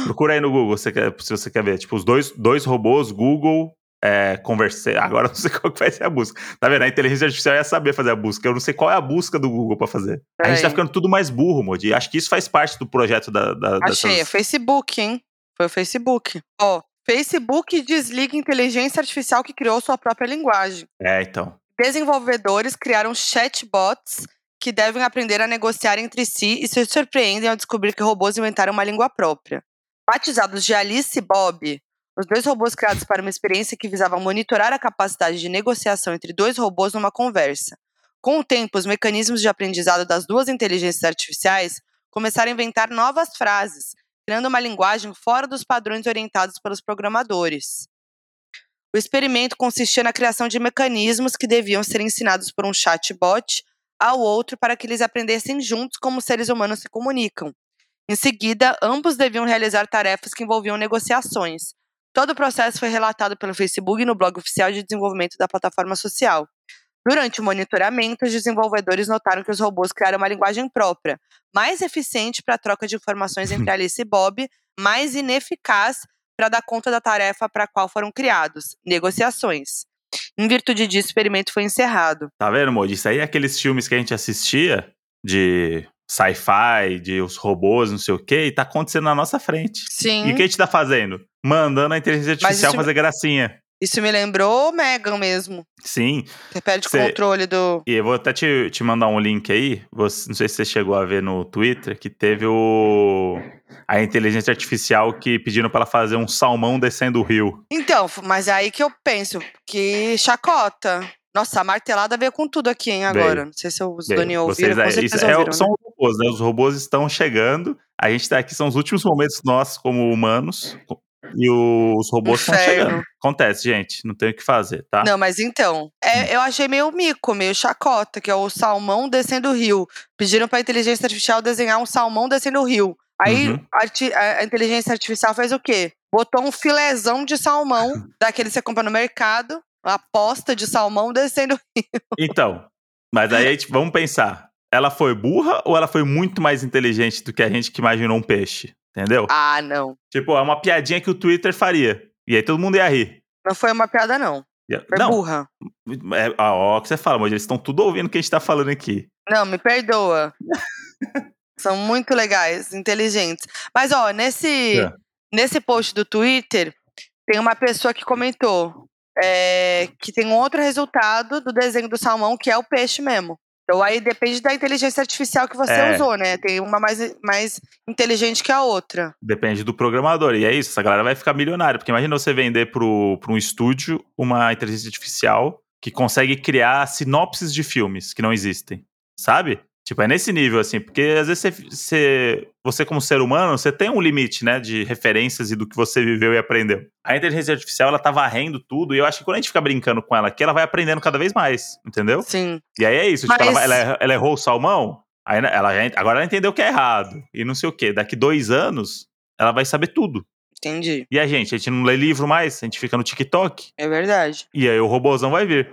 Procura aí no Google se, você quer ver. Tipo, os dois, dois robôs, Google, é, conversei. Agora eu não sei [laughs] qual que vai ser a busca. Tá vendo? A inteligência artificial ia saber fazer a busca. Eu não sei qual é a busca do Google pra fazer. A gente tá Peraí. ficando tudo mais burro, Modi. E Acho que isso faz parte do projeto da. da Achei, é dessas- Facebook, hein? Foi o Facebook. Ó, Facebook desliga inteligência artificial que criou sua própria linguagem. É, então. Desenvolvedores criaram chatbots que devem aprender a negociar entre si e se surpreendem ao descobrir que robôs inventaram uma língua própria. Batizados de Alice e Bob, os dois robôs criados para uma experiência que visava monitorar a capacidade de negociação entre dois robôs numa conversa. Com o tempo, os mecanismos de aprendizado das duas inteligências artificiais começaram a inventar novas frases, criando uma linguagem fora dos padrões orientados pelos programadores. O experimento consistia na criação de mecanismos que deviam ser ensinados por um chatbot ao outro para que eles aprendessem juntos como seres humanos se comunicam. Em seguida, ambos deviam realizar tarefas que envolviam negociações. Todo o processo foi relatado pelo Facebook no blog oficial de desenvolvimento da plataforma social. Durante o monitoramento, os desenvolvedores notaram que os robôs criaram uma linguagem própria, mais eficiente para a troca de informações [laughs] entre Alice e Bob, mais ineficaz para dar conta da tarefa para a qual foram criados, negociações. Em virtude disso, o experimento foi encerrado. Tá vendo, Modi? Isso aí é aqueles filmes que a gente assistia de sci-fi, de os robôs, não sei o quê, e tá acontecendo na nossa frente. Sim. E o que a gente tá fazendo? Mandando a inteligência artificial fazer gracinha. Isso me lembrou Megan mesmo. Sim. Você perde o Cê- controle do. E eu vou até te, te mandar um link aí. Você- não sei se você chegou a ver no Twitter, que teve o. A inteligência artificial que pediram pra ela fazer um salmão descendo o rio. Então, mas é aí que eu penso, que chacota. Nossa, a martelada veio com tudo aqui, hein, agora. Veio. Não sei se os Vocês ouviram, aí- certeza isso é- ouviram, são né? os robôs, né? Os robôs estão chegando. A gente tá aqui, são os últimos momentos nossos como humanos. E os robôs estão chegando. Acontece, gente. Não tem o que fazer, tá? Não, mas então, é, eu achei meio mico, meio chacota, que é o salmão descendo o rio. Pediram pra inteligência artificial desenhar um salmão descendo o rio. Aí Uhum. a, a- inteligência artificial fez o quê? Botou um filézão de salmão, [laughs] daquele que você compra no mercado, uma posta de salmão descendo o [laughs] rio. Então, mas aí gente, vamos pensar. Ela foi burra ou ela foi muito mais inteligente do que a gente que imaginou um peixe? Entendeu? Ah, não. Tipo, é uma piadinha que o Twitter faria. E aí todo mundo ia rir. Não foi uma piada, não. Foi Não, burra. é ó, ó, o que você fala, mas eles estão tudo ouvindo o que a gente tá falando aqui. Não, me perdoa. [laughs] São muito legais, inteligentes. Mas, ó, nesse, É. nesse post do Twitter, tem uma pessoa que comentou é, que tem um outro resultado do desenho do salmão, que é o peixe mesmo. Então aí depende da inteligência artificial que você É. usou, né? Tem uma mais, mais inteligente que a outra. Depende do programador. E é isso, essa galera vai ficar milionária. Porque imagina você vender para um estúdio uma inteligência artificial que consegue criar sinopses de filmes que não existem. Sabe? Tipo, é nesse nível, assim. Porque às vezes você, você, você como ser humano, você tem um limite, né? De referências e do que você viveu e aprendeu. A inteligência artificial, ela tá varrendo tudo. E eu acho que quando a gente fica brincando com ela aqui, ela vai aprendendo cada vez mais. Entendeu? Sim. E aí é isso. Tipo, Mas- ela, vai- ela- ela errou o salmão, aí ela já- agora ela entendeu que é errado. E não sei o quê. Daqui dois anos, ela vai saber tudo. Entendi. E a gente? A gente não lê livro mais, a gente fica no TikTok. É verdade. E aí o robôzão vai vir.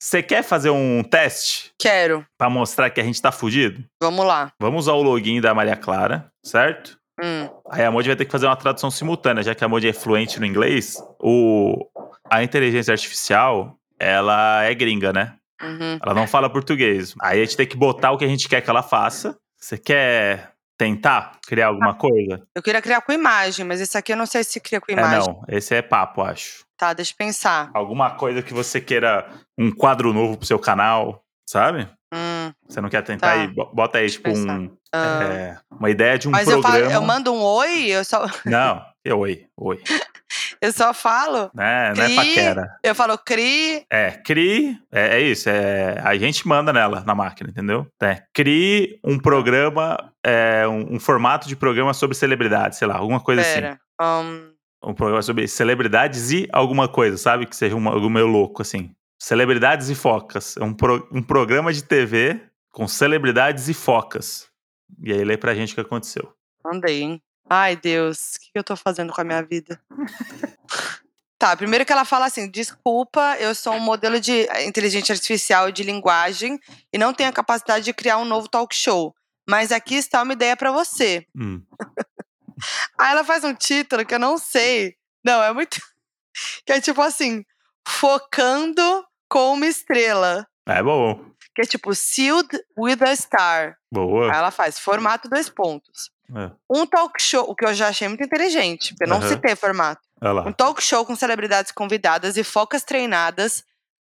Você quer fazer um teste Quero. pra mostrar que a gente tá fudido? Vamos lá. Vamos usar o login da Maria Clara, certo? Hum. Aí a Modi vai ter que fazer uma tradução simultânea, já que a Modi é fluente no inglês. O, a inteligência artificial, ela é gringa, né? Uhum. Ela não fala português. Aí a gente tem que botar o que a gente quer que ela faça. Você quer tentar criar alguma coisa? Eu queria criar com imagem, mas esse aqui eu não sei se cria com É, imagem. não. Esse é papo, acho. Tá, deixa eu pensar. Alguma coisa que você queira, um quadro novo pro seu canal, sabe? Hum, Você não quer tentar Tá. aí? Bo- Bota aí, Deixa eu tipo, um, ah, é, uma ideia de um mas eu, programa. falo, eu mando um oi, eu só, [laughs] Não, é oi, oi. [laughs] eu só falo. Né? Não é Cri. paquera. Eu falo cri. É, crie, é, é isso, é, a gente manda nela, na máquina, entendeu? É, crie um programa, é, um, um formato de programa sobre celebridades, sei lá, alguma coisa assim. Pera. Um, Um programa sobre celebridades e alguma coisa, sabe? Que seja uma, algo meio louco, assim. Celebridades e focas. É um, pro- um programa de TV com celebridades e focas. E aí lê pra gente o que aconteceu. mandei, hein? Ai, Deus, o que que eu tô fazendo com a minha vida? [laughs] tá, primeiro que ela fala assim: desculpa, eu sou um modelo de inteligência artificial de linguagem e não tenho a capacidade de criar um novo talk show. Mas aqui está uma ideia pra você. Hum. [laughs] Aí ela faz um título que eu não sei. Não, é muito. [laughs] Que é tipo assim: focando com uma estrela. É bom. Que é tipo Sealed with a Star. Boa. Aí ela faz formato dois pontos. É, Um talk show, o que eu já achei muito inteligente, porque eu não Aham. citei formato. Um talk show com celebridades convidadas e focas treinadas,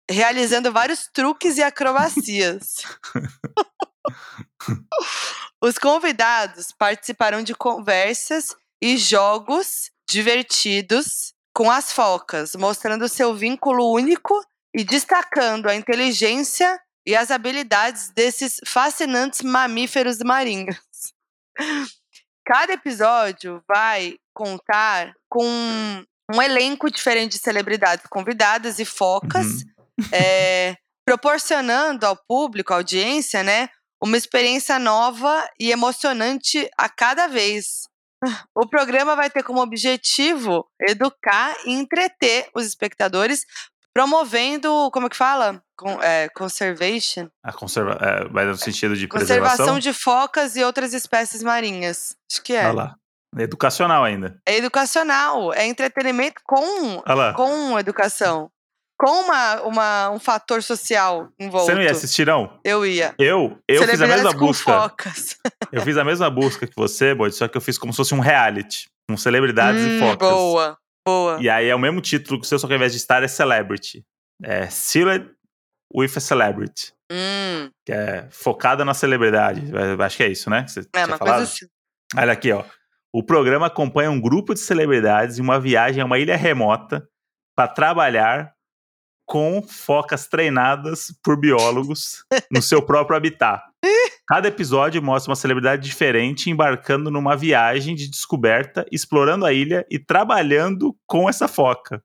realizando vários truques e acrobacias. [laughs] Os convidados participarão de conversas e jogos divertidos com as focas, mostrando seu vínculo único e destacando a inteligência e as habilidades desses fascinantes mamíferos marinhos. Cada episódio vai contar com um elenco diferente de celebridades convidadas e focas, Uhum. é, proporcionando ao público, à audiência, né, uma experiência nova e emocionante a cada vez. O programa vai ter como objetivo educar e entreter os espectadores, promovendo, como é que fala? Con- é, conservation? A conserva... é, vai no sentido de Conservação preservação. de focas e outras espécies marinhas. Acho que é. Olha lá. É educacional ainda. É educacional, é entretenimento com, com educação. Com uma, uma, um fator social envolto. Você não ia assistir, não? Eu ia. Eu, eu fiz a mesma busca. focas. Eu fiz a mesma busca que você, Bode, só que eu fiz como se fosse um reality. Com celebridades e Hum, focas. Boa, boa. E aí é o mesmo título que o seu, só que ao invés de estar é Celebrity. É Sealed with a Celebrity. Hum, Que é focada na celebridade. Acho que é isso, né? Você é uma falado? coisa assim. Olha aqui, ó. O programa acompanha um grupo de celebridades em uma viagem a uma ilha remota para trabalhar com focas treinadas por biólogos no seu próprio habitat. Cada episódio mostra uma celebridade diferente embarcando numa viagem de descoberta, explorando a ilha e trabalhando com essa foca.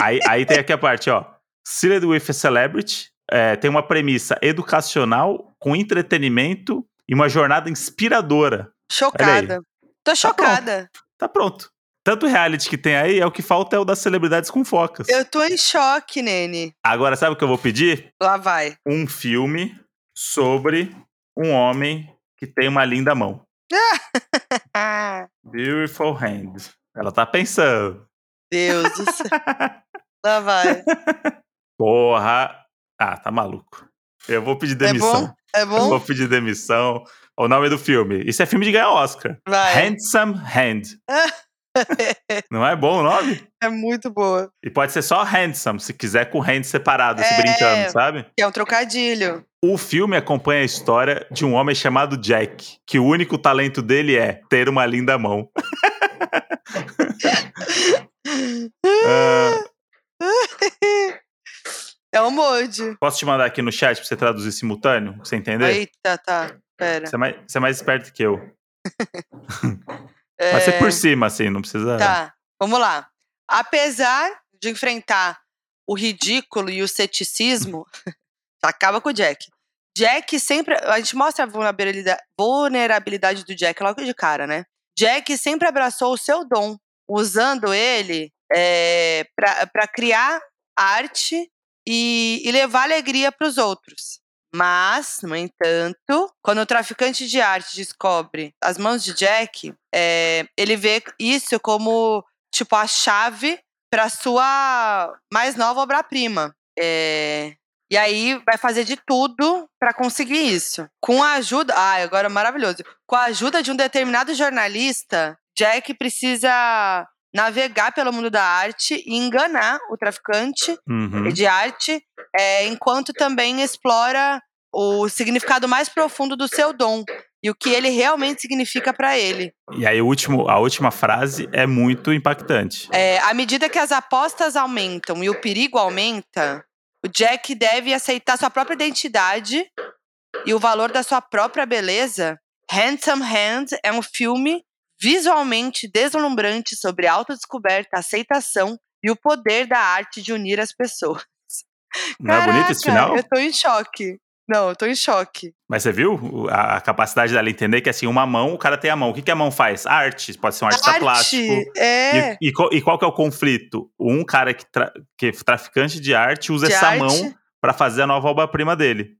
aí, aí tem aqui a parte, ó. Sealed with a Celebrity é, tem uma premissa educacional com entretenimento e uma jornada inspiradora. Chocada. Tô chocada. Tá pronto. Tanto reality que tem aí, é o que falta é o das celebridades com focas. Eu tô em choque, Nene. Agora, sabe o que eu vou pedir? Lá vai. Um filme sobre um homem que tem uma linda mão. [laughs] Beautiful Hand. Ela tá pensando. Deus do céu. [laughs] Lá vai. Porra. Ah, tá maluco. Eu vou pedir É demissão. bom? É Eu bom? vou pedir demissão. O nome do filme. Isso é filme de ganhar Oscar. Vai. Handsome Hand. [laughs] [laughs] Não é bom o nome? É muito boa. E pode ser só handsome, se quiser com hand separado, se É. brincando, sabe? Que é um trocadilho. O filme acompanha a história de um homem chamado Jack, que o único talento dele é ter uma linda mão. [laughs] É um molde. posso te mandar aqui no chat pra você traduzir simultâneo? Pra você entender? Eita, tá. Pera. Você é, mais, você é mais esperto que eu. [laughs] É, Vai ser por cima, assim, não precisa. Tá, vamos lá. Apesar de enfrentar o ridículo e o ceticismo, [laughs] acaba com o Jack. Jack sempre. A gente mostra a vulnerabilidade, vulnerabilidade do Jack logo de cara, né? Jack sempre abraçou o seu dom, usando ele é, para criar arte e, e levar alegria para os outros. Mas, no entanto, quando o traficante de arte descobre as mãos de Jack, é, ele vê isso como tipo a chave para sua mais nova obra-prima. É, e aí vai fazer de tudo para conseguir isso. Com a ajuda, ai, agora é maravilhoso. Com a ajuda de um determinado jornalista, Jack precisa navegar pelo mundo da arte e enganar o traficante Uhum. de arte, é, enquanto também explora o significado mais profundo do seu dom e o que ele realmente significa para ele. E aí, o último, a última frase é muito impactante. É, à medida que as apostas aumentam e o perigo aumenta, o Jack deve aceitar sua própria identidade e o valor da sua própria beleza. Handsome Hand é um filme visualmente deslumbrante sobre autodescoberta, aceitação e o poder da arte de unir as pessoas. [laughs] Não é bonito esse Caraca, final? Eu tô em choque. Não, eu tô em choque. Mas você viu a, capacidade dela entender que, assim, uma mão, o cara tem a mão. O que, que a mão faz? Arte. Pode ser um artista plástico. É. E, e qual, e qual que é o conflito? Um cara que, tra- que é traficante de arte usa de essa arte. mão para fazer a nova obra-prima dele.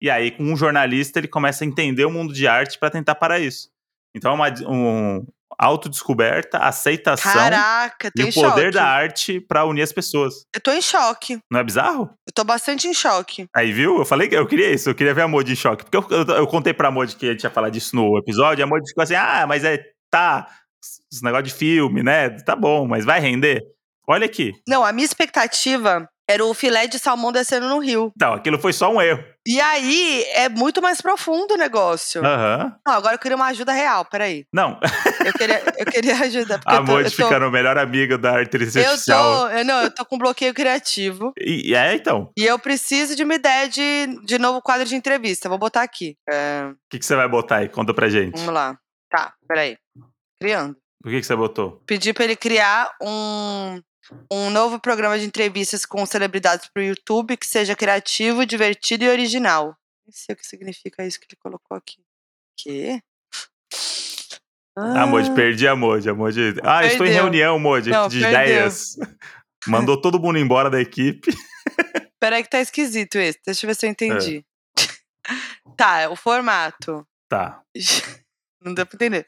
E aí, com um jornalista, ele começa a entender o mundo de arte para tentar parar isso. Então, é uma um, autodescoberta, aceitação Caraca, e o poder choque. da arte para unir as pessoas. Eu tô em choque. Não é bizarro? Eu tô bastante em choque. Aí, viu? Eu falei que eu queria isso, eu queria ver a Mod em choque. Porque eu, eu, eu contei pra Mod que a gente ia falar disso no episódio, e a Mod ficou assim: ah, mas é. Tá. Esse negócio de filme, né? Tá bom, mas vai render? Olha aqui. Não, a minha expectativa era o filé de salmão descendo no rio. Então, aquilo foi só um erro. E aí é muito mais profundo o negócio. Aham. Não, agora eu queria uma ajuda real, peraí. Não, Eu queria, eu queria ajuda. Porque a eu tô, Mod eu tô, ficando melhor amiga da inteligência eu artificial. tô, eu, não, eu tô com bloqueio criativo. E, é, então. E eu preciso de uma ideia de, de novo quadro de entrevista. Vou botar aqui. É, O que, que você vai botar aí? Conta pra gente. vamos lá. Tá, peraí. Criando. O que, que você botou? Pedi pra ele criar um, um novo programa de entrevistas com celebridades pro YouTube que seja criativo, divertido e original. Nem sei o que significa isso que ele colocou aqui. Quê? Ah, Mod, perdi a Mod. Ah, estou em Perdeu. reunião, Não, de perdeu. ideias. Mandou todo mundo embora da equipe. Peraí que tá esquisito esse. Deixa eu ver se eu É. entendi. [laughs] tá, o formato. Tá. [laughs] Não deu pra entender.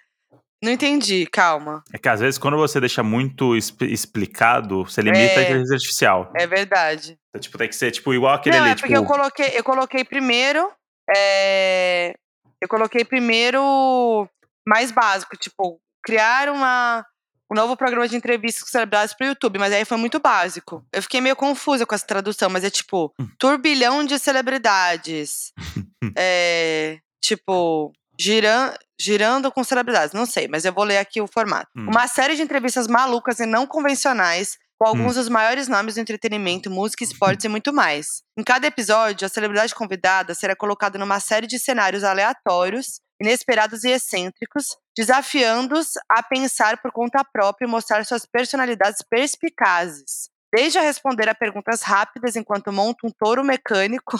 Não entendi, calma. É que às vezes quando você deixa muito expl- explicado, você limita a É. inteligência artificial. É verdade. Então, tipo, tem que ser tipo igual aquele Não, ali, é porque tipo. eu coloquei, eu coloquei primeiro. é, eu coloquei primeiro mais básico, tipo, criar uma, um novo programa de entrevistas com celebridades pro YouTube, mas aí foi muito básico. Eu fiquei meio confusa com essa tradução, mas é tipo, Hum. turbilhão de celebridades. [laughs] é, tipo, giran, girando com celebridades. Não sei, mas eu vou ler aqui o formato. Hum. Uma série de entrevistas malucas e não convencionais com alguns dos maiores nomes do entretenimento, música, esportes e muito mais. Em cada episódio, a celebridade convidada será colocada numa série de cenários aleatórios, inesperados e excêntricos, desafiando-os a pensar por conta própria e mostrar suas personalidades perspicazes. Desde a responder a perguntas rápidas enquanto monta um touro mecânico,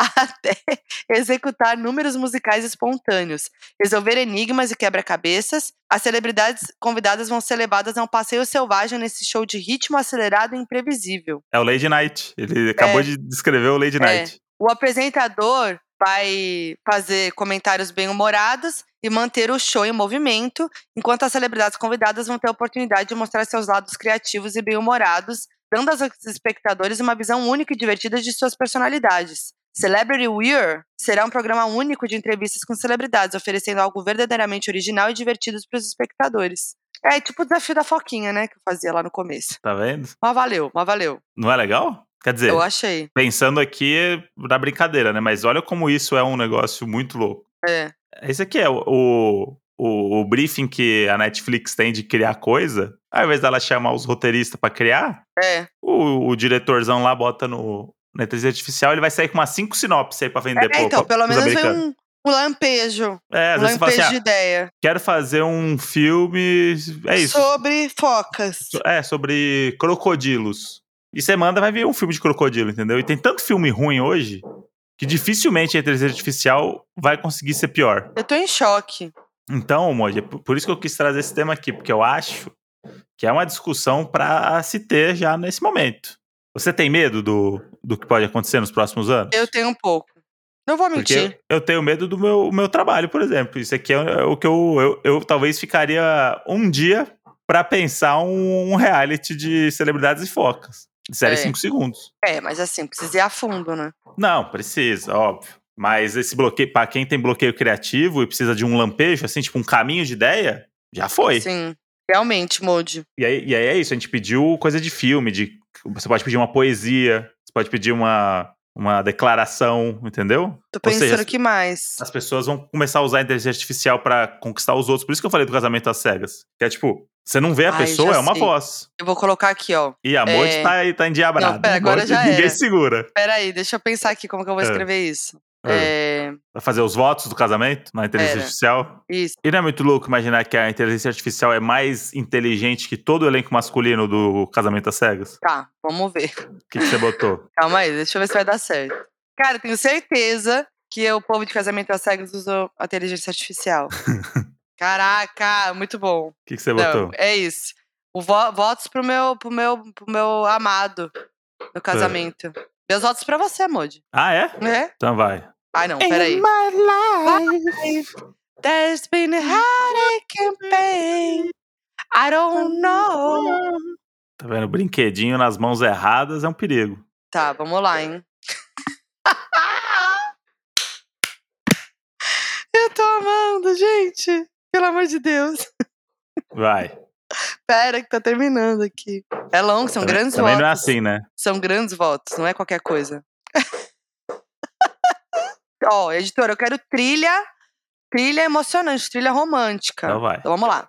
[laughs] até executar números musicais espontâneos, resolver enigmas e quebra-cabeças, as celebridades convidadas vão ser levadas a um passeio selvagem nesse show de ritmo acelerado e imprevisível. É o Lady Night. Ele acabou É. de descrever o Lady Night. O apresentador vai fazer comentários bem-humorados e manter o show em movimento, enquanto as celebridades convidadas vão ter a oportunidade de mostrar seus lados criativos e bem-humorados, dando aos espectadores uma visão única e divertida de suas personalidades. Celebrity Weir será um programa único de entrevistas com celebridades, oferecendo algo verdadeiramente original e divertido para os espectadores. É tipo o desafio da Foquinha, né? Que eu fazia lá no começo. Tá vendo? Mas valeu, mas valeu. Não é legal? Quer dizer, Eu achei. pensando aqui na brincadeira, né? Mas olha como isso é um negócio muito louco. É. Esse aqui é o, o, o, o briefing que a Netflix tem de criar coisa. Ao invés dela chamar os roteiristas pra criar, É. o, o diretorzão lá bota no, na inteligência artificial, ele vai sair com umas cinco sinopses aí pra vender É, pro- então, pra- pelo menos foi um, um lampejo. É, às Um vezes fala lampejo assim, de ah, ideia. quero fazer um filme. É isso. Sobre focas. É, sobre crocodilos. E você manda, vai ver um filme de crocodilo, entendeu? E tem tanto filme ruim hoje que dificilmente a inteligência artificial vai conseguir ser pior. Eu tô em choque. Então, Moji, é por por isso que eu quis trazer esse tema aqui, porque eu acho que é uma discussão para se ter já nesse momento. Você tem medo do, do que pode acontecer nos próximos anos? Eu tenho um pouco. Não vou Porque mentir. eu, eu tenho medo do meu, meu trabalho, por exemplo. Isso aqui é, é o que eu, eu, eu talvez ficaria um dia para pensar um, um reality de celebridades e focas. De série É. 5 segundos. É, mas assim, precisa ir a fundo, né? Não, precisa, óbvio. Mas esse bloqueio, para quem tem bloqueio criativo e precisa de um lampejo, assim, tipo um caminho de ideia, já foi. Sim. Realmente, Modi. E aí, e aí é isso, a gente pediu coisa de filme, de você pode pedir uma poesia, você pode pedir uma, uma declaração, entendeu? Tô Ou pensando seja, que mais. As pessoas vão começar a usar a inteligência artificial pra conquistar os outros. Por isso que eu falei do casamento às cegas. Que é tipo, você não vê a Ai, pessoa, é uma sei. voz. Eu vou colocar aqui, ó. E a É. tá, aí, tá endiabrada. Não, pera, agora Moji, já Ninguém era. segura. Pera aí, deixa eu pensar aqui como que eu vou É. escrever isso. É. É. Pra fazer os votos do casamento na inteligência Pera. artificial. Isso. E não é muito louco imaginar que a inteligência artificial é mais inteligente que todo o elenco masculino do casamento às cegas? Tá, vamos ver. O que, que você botou? [laughs] Calma aí, deixa eu ver se vai dar certo. Cara, eu tenho certeza que o povo de casamento às cegas usou a inteligência artificial. [laughs] Caraca, muito bom. O que, que você Não, botou? é isso. O vo- votos pro meu, pro, meu, pro meu amado no casamento. Meus votos pra você, Modi. Ah, é? É? Então vai. Ai, não, peraí. There's been a heartache and pain. I don't know. Tá vendo? Brinquedinho nas mãos erradas é um perigo. Tá, vamos lá, hein? [laughs] Eu tô amando, gente. Pelo amor de Deus. Vai. Pera, que tá terminando aqui. É longo, são Também- grandes Também votos. não é assim, né? São grandes votos, não é qualquer coisa. Ó, editora, eu quero trilha, trilha emocionante, trilha romântica. Então vai. Então vamos lá.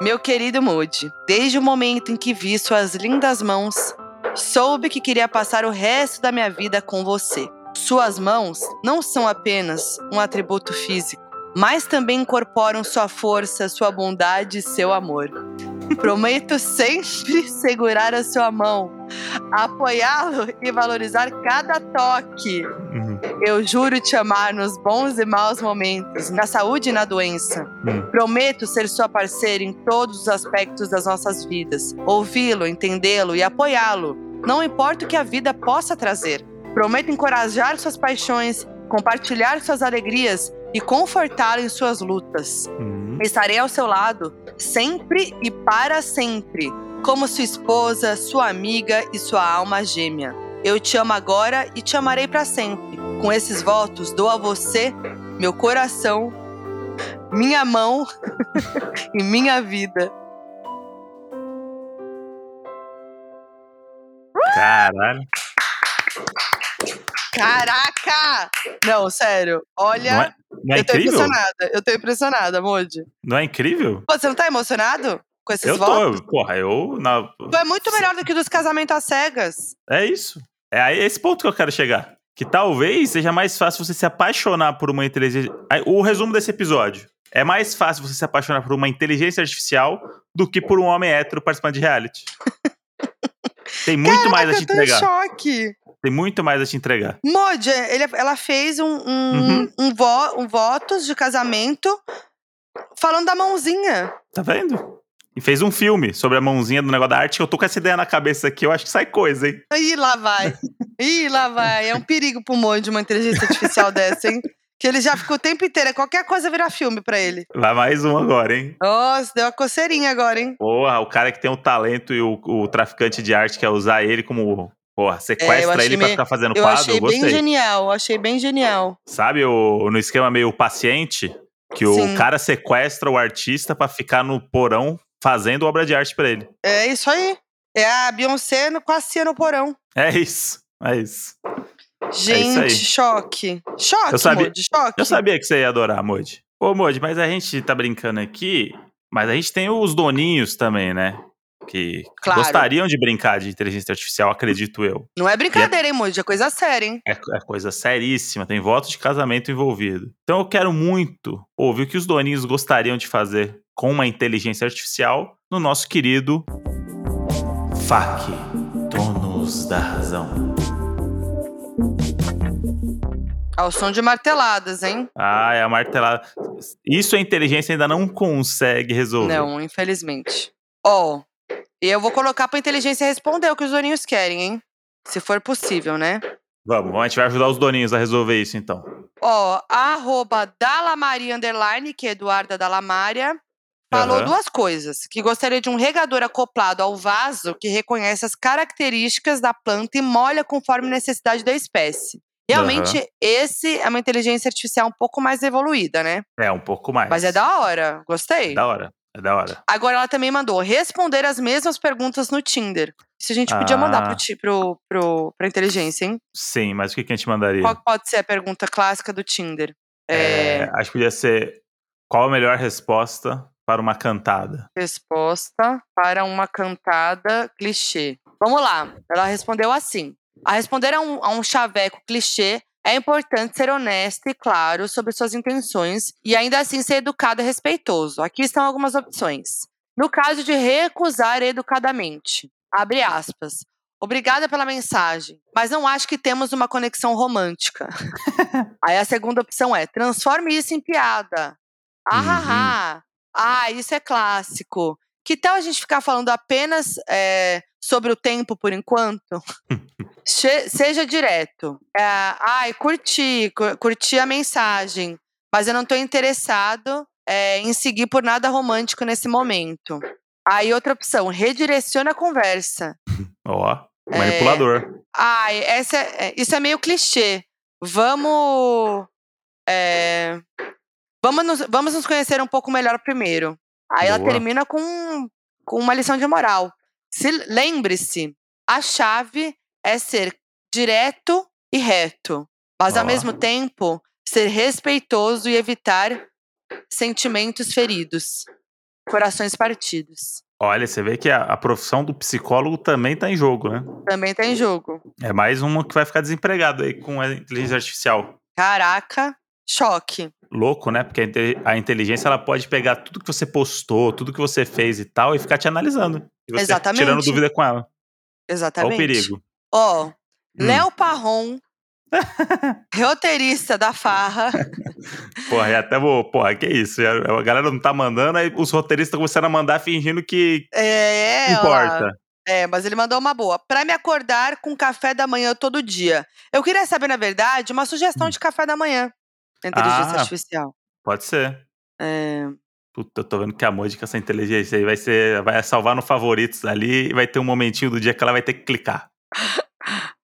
Meu querido Moody, desde o momento em que vi suas lindas mãos, soube que queria passar o resto da minha vida com você. Suas mãos não são apenas um atributo físico, mas também incorporam sua força, sua bondade e seu amor. Prometo sempre segurar a sua mão, apoiá-lo e valorizar cada toque. Uhum. Eu juro te amar nos bons e maus momentos, na saúde e na doença. Hum. Prometo ser sua parceira em todos os aspectos das nossas vidas, ouvi-lo, entendê-lo e apoiá-lo, não importa o que a vida possa trazer. Prometo encorajar suas paixões, compartilhar suas alegrias e confortá-lo em suas lutas. Uhum. Estarei ao seu lado, sempre e para sempre, como sua esposa, sua amiga e sua alma gêmea. Eu te amo agora e te amarei para sempre. Com esses votos, dou a você meu coração, minha mão [laughs] e minha vida. Caralho. Caraca! Não, sério. Olha, Não é, eu tô incrível? impressionada. Eu tô impressionada, Moody. Não é incrível? Pô, você não tá emocionado com esses Eu votos? tô. Porra, eu. Na, Tu é muito melhor do que dos casamentos às cegas. é isso. É esse ponto que eu quero chegar. Que talvez seja mais fácil você se apaixonar por uma inteligência. O resumo desse episódio. É mais fácil você se apaixonar por uma inteligência artificial do que por um homem hétero participando de reality. [laughs] Tem muito mais a te eu tô em entregar. choque. Tem muito mais a te entregar. Modi, ele- ela fez um, um, Uhum. um, vo, um votos de casamento falando da mãozinha. Tá vendo? E fez um filme sobre a mãozinha do negócio da arte. Eu tô com essa ideia na cabeça aqui. Eu acho que sai coisa, hein? Ih, lá vai. [laughs] Ih, lá vai. É um perigo pro Modi uma inteligência artificial dessa, hein? Que ele já ficou o tempo inteiro. Qualquer coisa vira filme pra ele. Vai mais um agora, hein? Nossa, deu uma coceirinha agora, hein? Porra, o cara que tem o talento e o, o traficante de arte quer usar ele como Porra, sequestra é, ele pra ficar fazendo eu quadro. Achei eu achei bem genial, achei bem genial. Sabe o, no esquema meio paciente? Que Sim. o cara sequestra o artista para ficar no porão fazendo obra de arte para ele. É isso aí. É a Beyoncé com a Cia no porão. É isso, é isso. Gente, é choque. Choque, eu sabia, Modi, choque. Eu sabia que você ia adorar, Modi. Ô, Modi, mas a gente tá brincando aqui, mas a gente tem os doninhos também, né? que claro. gostariam de brincar de inteligência artificial, acredito eu. Não é brincadeira, é, hein, Moody? É coisa séria, hein? É, é, coisa seríssima, tem voto de casamento envolvido. Então eu quero muito ouvir o que os doninhos gostariam de fazer com uma inteligência artificial no nosso querido FAQ, Donos da Razão. Ao som de marteladas, hein? Ah, é a martelada. Isso a inteligência ainda não consegue resolver. Não, infelizmente. Ó, oh, e eu vou colocar pra inteligência responder o que os doninhos querem, hein? Se for possível, né? Vamos, a gente vai ajudar os doninhos a resolver isso, então. Ó, arroba Dalamaria Underline, que é Eduarda Dalamária, falou uhum. duas coisas. Que gostaria de um regador acoplado ao vaso que reconhece as características da planta e molha conforme necessidade da espécie. Realmente, uhum. esse é uma inteligência artificial um pouco mais evoluída, né? É, um pouco mais. Mas é da hora, gostei. É da hora. É da hora. Agora ela também mandou responder as mesmas perguntas no Tinder. Isso a gente podia ah. mandar pro, pro, pro, pra inteligência, hein? Sim, mas o que, que a gente mandaria? Qual pode ser a pergunta clássica do Tinder? É... É, acho que podia ser qual a melhor resposta para uma cantada? Resposta para uma cantada clichê. Vamos lá. Ela respondeu assim. A responder a um, a um chaveco clichê é importante ser honesto e claro sobre suas intenções e ainda assim ser educado e respeitoso. Aqui estão algumas opções. No caso de recusar educadamente, abre aspas. Obrigada pela mensagem, mas não acho que temos uma conexão romântica. [laughs] Aí a segunda opção é: transforme isso em piada. Ah, uhum. Ah, isso é clássico. Que tal a gente ficar falando apenas é, sobre o tempo por enquanto? [laughs] seja direto. É, ai, curti, curti a mensagem, mas eu não estou interessado é, em seguir por nada romântico nesse momento. Aí, outra opção, redireciona a conversa. Ó, oh, manipulador. É, ai, essa é, isso é meio clichê. Vamos. Vamos, nos, vamos nos conhecer um pouco melhor primeiro. Aí Boa. ela termina com, com uma lição de moral. Lembre-se, a chave é ser direto e reto, mas oh. ao mesmo tempo ser respeitoso e evitar sentimentos feridos, corações partidos. Olha, você vê que a, a profissão do psicólogo também está em jogo, né? Também está em jogo. É mais uma que vai ficar desempregado aí com a inteligência artificial. Caraca, choque. Louco, né? Porque a inteligência ela pode pegar tudo que você postou, tudo que você fez e tal, e ficar te analisando. E você Exatamente. tirando dúvida com ela. Exatamente. Olha o perigo. Ó, oh, hum. Léo Parron, [laughs] roteirista da Farra. [laughs] porra, e até vou. Porra, que isso? A galera não tá mandando, aí os roteiristas começaram a mandar fingindo que. É, importa. É, mas ele mandou uma boa. Para me acordar com café da manhã todo dia. Eu queria saber, na verdade, uma sugestão hum. de café da manhã. Inteligência ah, artificial. Pode ser. É. Puta, eu tô vendo que a música, essa inteligência aí vai ser. Vai salvar no favoritos ali e vai ter um momentinho do dia que ela vai ter que clicar.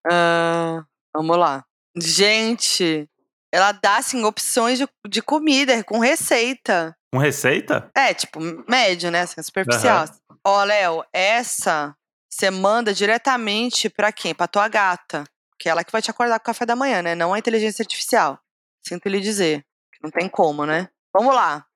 Uh, [laughs] vamos lá. Gente, ela dá, assim, opções de, de comida, com receita. Com receita? É, tipo, médio, né? Assim, superficial. Ó, Léo, essa você manda diretamente pra quem? Pra tua gata. Que é ela que vai te acordar com o café da manhã, né? Não a inteligência artificial. Sinto lhe dizer. Não tem como, né? Vamos lá.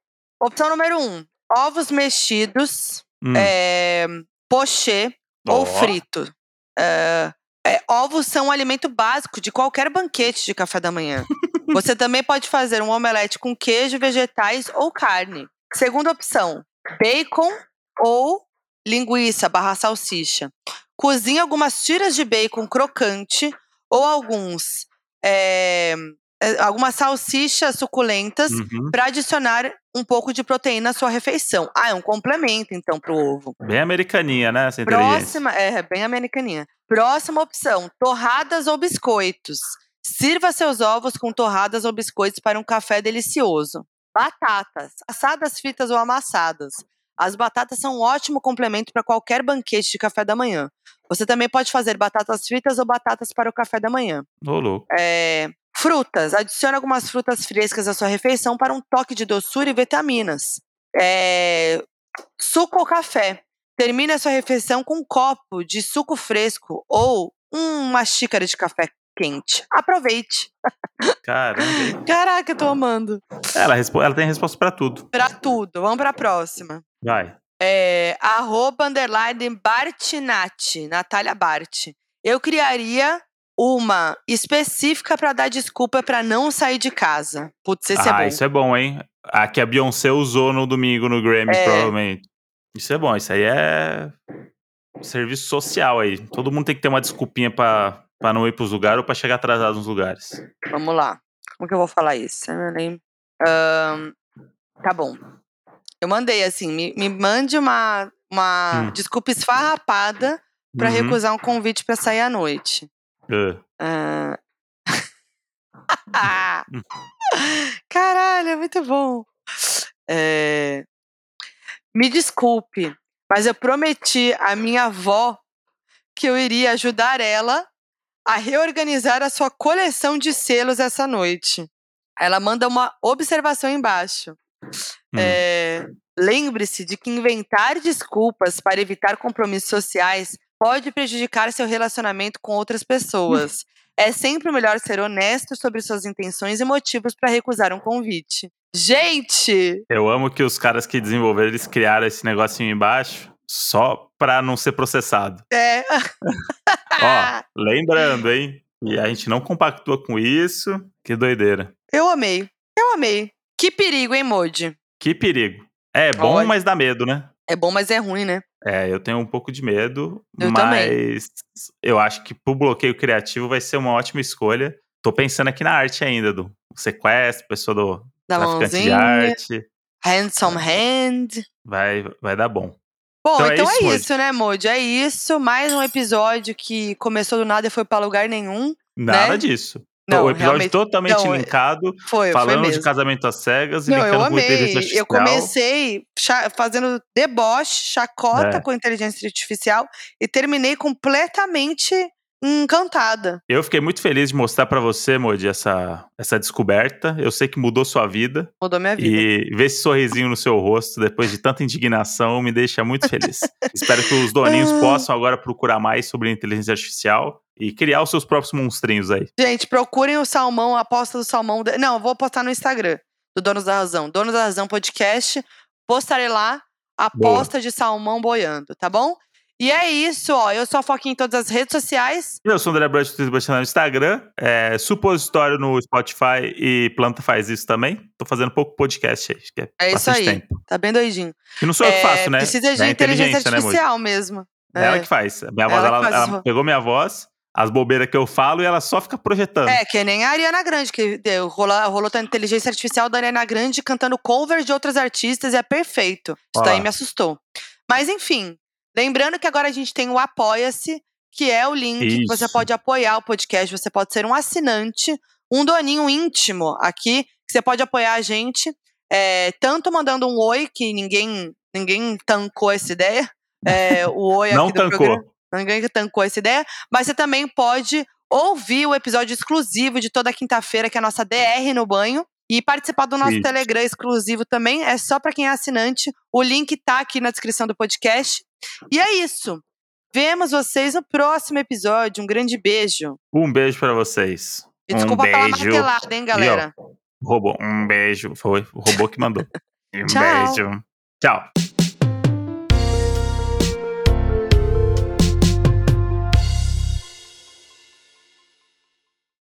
Opção número um: ovos mexidos, hum. é, pochê oh. ou frito. É, é, ovos são um alimento básico de qualquer banquete de café da manhã. [laughs] Você também pode fazer um omelete com queijo, vegetais ou carne. Segunda opção: bacon ou linguiça barra salsicha. Cozinhe algumas tiras de bacon crocante ou alguns é, algumas salsichas suculentas uhum. para adicionar um pouco de proteína à sua refeição. Ah, é um complemento então para o ovo. Bem americaninha, né? Essa Próxima, é, bem americaninha. Próxima opção: torradas ou biscoitos. Sirva seus ovos com torradas ou biscoitos para um café delicioso. Batatas, assadas, fritas ou amassadas. As batatas são um ótimo complemento para qualquer banquete de café da manhã. Você também pode fazer batatas fritas ou batatas para o café da manhã. Louco. É, frutas. Adicione algumas frutas frescas à sua refeição para um toque de doçura e vitaminas. É, suco ou café. Termine a sua refeição com um copo de suco fresco ou uma xícara de café quente. Aproveite. Caramba. [laughs] Caraca, eu tô amando. Ela, ela tem resposta pra tudo. Pra tudo. Vamos pra próxima. Vai. É, arroba underline Bartinati, Natália Bart. Eu criaria uma específica pra dar desculpa pra não sair de casa. Putz, esse ah, é bom. isso é bom, hein? A que a Beyoncé usou no domingo no Grammy, É. provavelmente. Isso é bom, isso aí é serviço social aí. Todo mundo tem que ter uma desculpinha pra, pra não ir pros lugares ou pra chegar atrasado nos lugares. Vamos lá. Como que eu vou falar isso? Ahn, tá bom. Eu mandei assim, me, me mande uma, uma Hum. desculpa esfarrapada pra Uhum. recusar um convite pra sair à noite. Hum. [laughs] [laughs] Caralho, é muito bom. É, Me desculpe, mas eu prometi à minha avó que eu iria ajudar ela a reorganizar a sua coleção de selos essa noite. Ela manda uma observação embaixo. hum. É, Lembre-se de que inventar desculpas para evitar compromissos sociais pode prejudicar seu relacionamento com outras pessoas. É sempre melhor ser honesto sobre suas intenções e motivos para recusar um convite. Gente! Eu amo que os caras que desenvolveram, eles criaram esse negocinho embaixo só pra não ser processado. É. Ó, [laughs] lembrando, hein? E a gente não compactua com isso. Que doideira. Eu amei. Eu amei. Que perigo, hein, Modi? Que perigo. É bom, Olha. mas dá medo, né? É bom, mas é ruim, né? É, eu tenho um pouco de medo, Eu mas também. eu acho que pro bloqueio criativo vai ser uma ótima escolha. Tô pensando aqui na arte ainda, do sequestro, pessoa do Da traficante de mãozinha. arte. Handsome hand. Vai, vai dar bom. Bom, Então então, é é, isso, Modi. isso, né, Modi? É isso. Mais um episódio que começou do nada e foi pra lugar nenhum. Nada Né? disso. Não, o episódio totalmente não, é- linkado, Foi, foi falando de mesmo. casamento às cegas e Não, eu linkando com inteligência amei. artificial. Eu comecei fazendo deboche, chacota É. com inteligência artificial e terminei completamente encantada. Eu fiquei muito feliz de mostrar pra você, Modi, essa, essa descoberta. Eu sei que mudou sua vida. Mudou minha vida. E ver esse sorrisinho no seu rosto depois de tanta indignação me deixa muito feliz. [laughs] Espero que os doninhos Ah. possam agora procurar mais sobre inteligência artificial e criar os seus próprios monstrinhos aí. Gente, procurem o salmão, a aposta do salmão. de- Não, eu vou postar no Instagram do Donos da Razão. Donos da Razão Podcast. Postarei lá Boa. aposta de salmão boiando, tá bom? E é isso, ó. Eu sou a Foquinha em todas as redes sociais. Eu sou o André Brant no Instagram, é, Supositório no Spotify e Planta faz isso também. Tô fazendo pouco podcast aí, que é, É isso aí. tempo. Tá bem doidinho. E não sou eu que É, faço, né? Precisa de É inteligência, né, artificial mesmo. É ela É. que faz. Minha voz, Ela ela, faz ela pegou minha voz, as bobeiras que eu falo e ela só fica projetando. É, que nem a Ariana Grande, que deu, rolou, rolou a inteligência artificial da Ariana Grande cantando cover de outros artistas e é perfeito. Isso Ó daí me assustou. Mas enfim, lembrando que agora a gente tem o Apoia-se, que é o link que você Isso. pode apoiar o podcast, você pode ser um assinante, um doninho íntimo aqui, que você pode apoiar a gente, é, tanto mandando um oi, que ninguém, ninguém tancou essa ideia, é, [laughs] o oi Não tancou. programa. Ninguém tancou essa ideia, mas você também pode ouvir o episódio exclusivo de toda quinta-feira, que é a nossa DR no banho, e participar do nosso Isso. Telegram exclusivo também. É só para quem é assinante. O link tá aqui na descrição do podcast. E é isso. Vemos vocês no próximo episódio. Um grande beijo. Um beijo pra vocês. E um desculpa pela beijo. martelada, hein, galera? Robô, um beijo. Foi o robô que mandou. [laughs] Um Tchau. beijo. Tchau.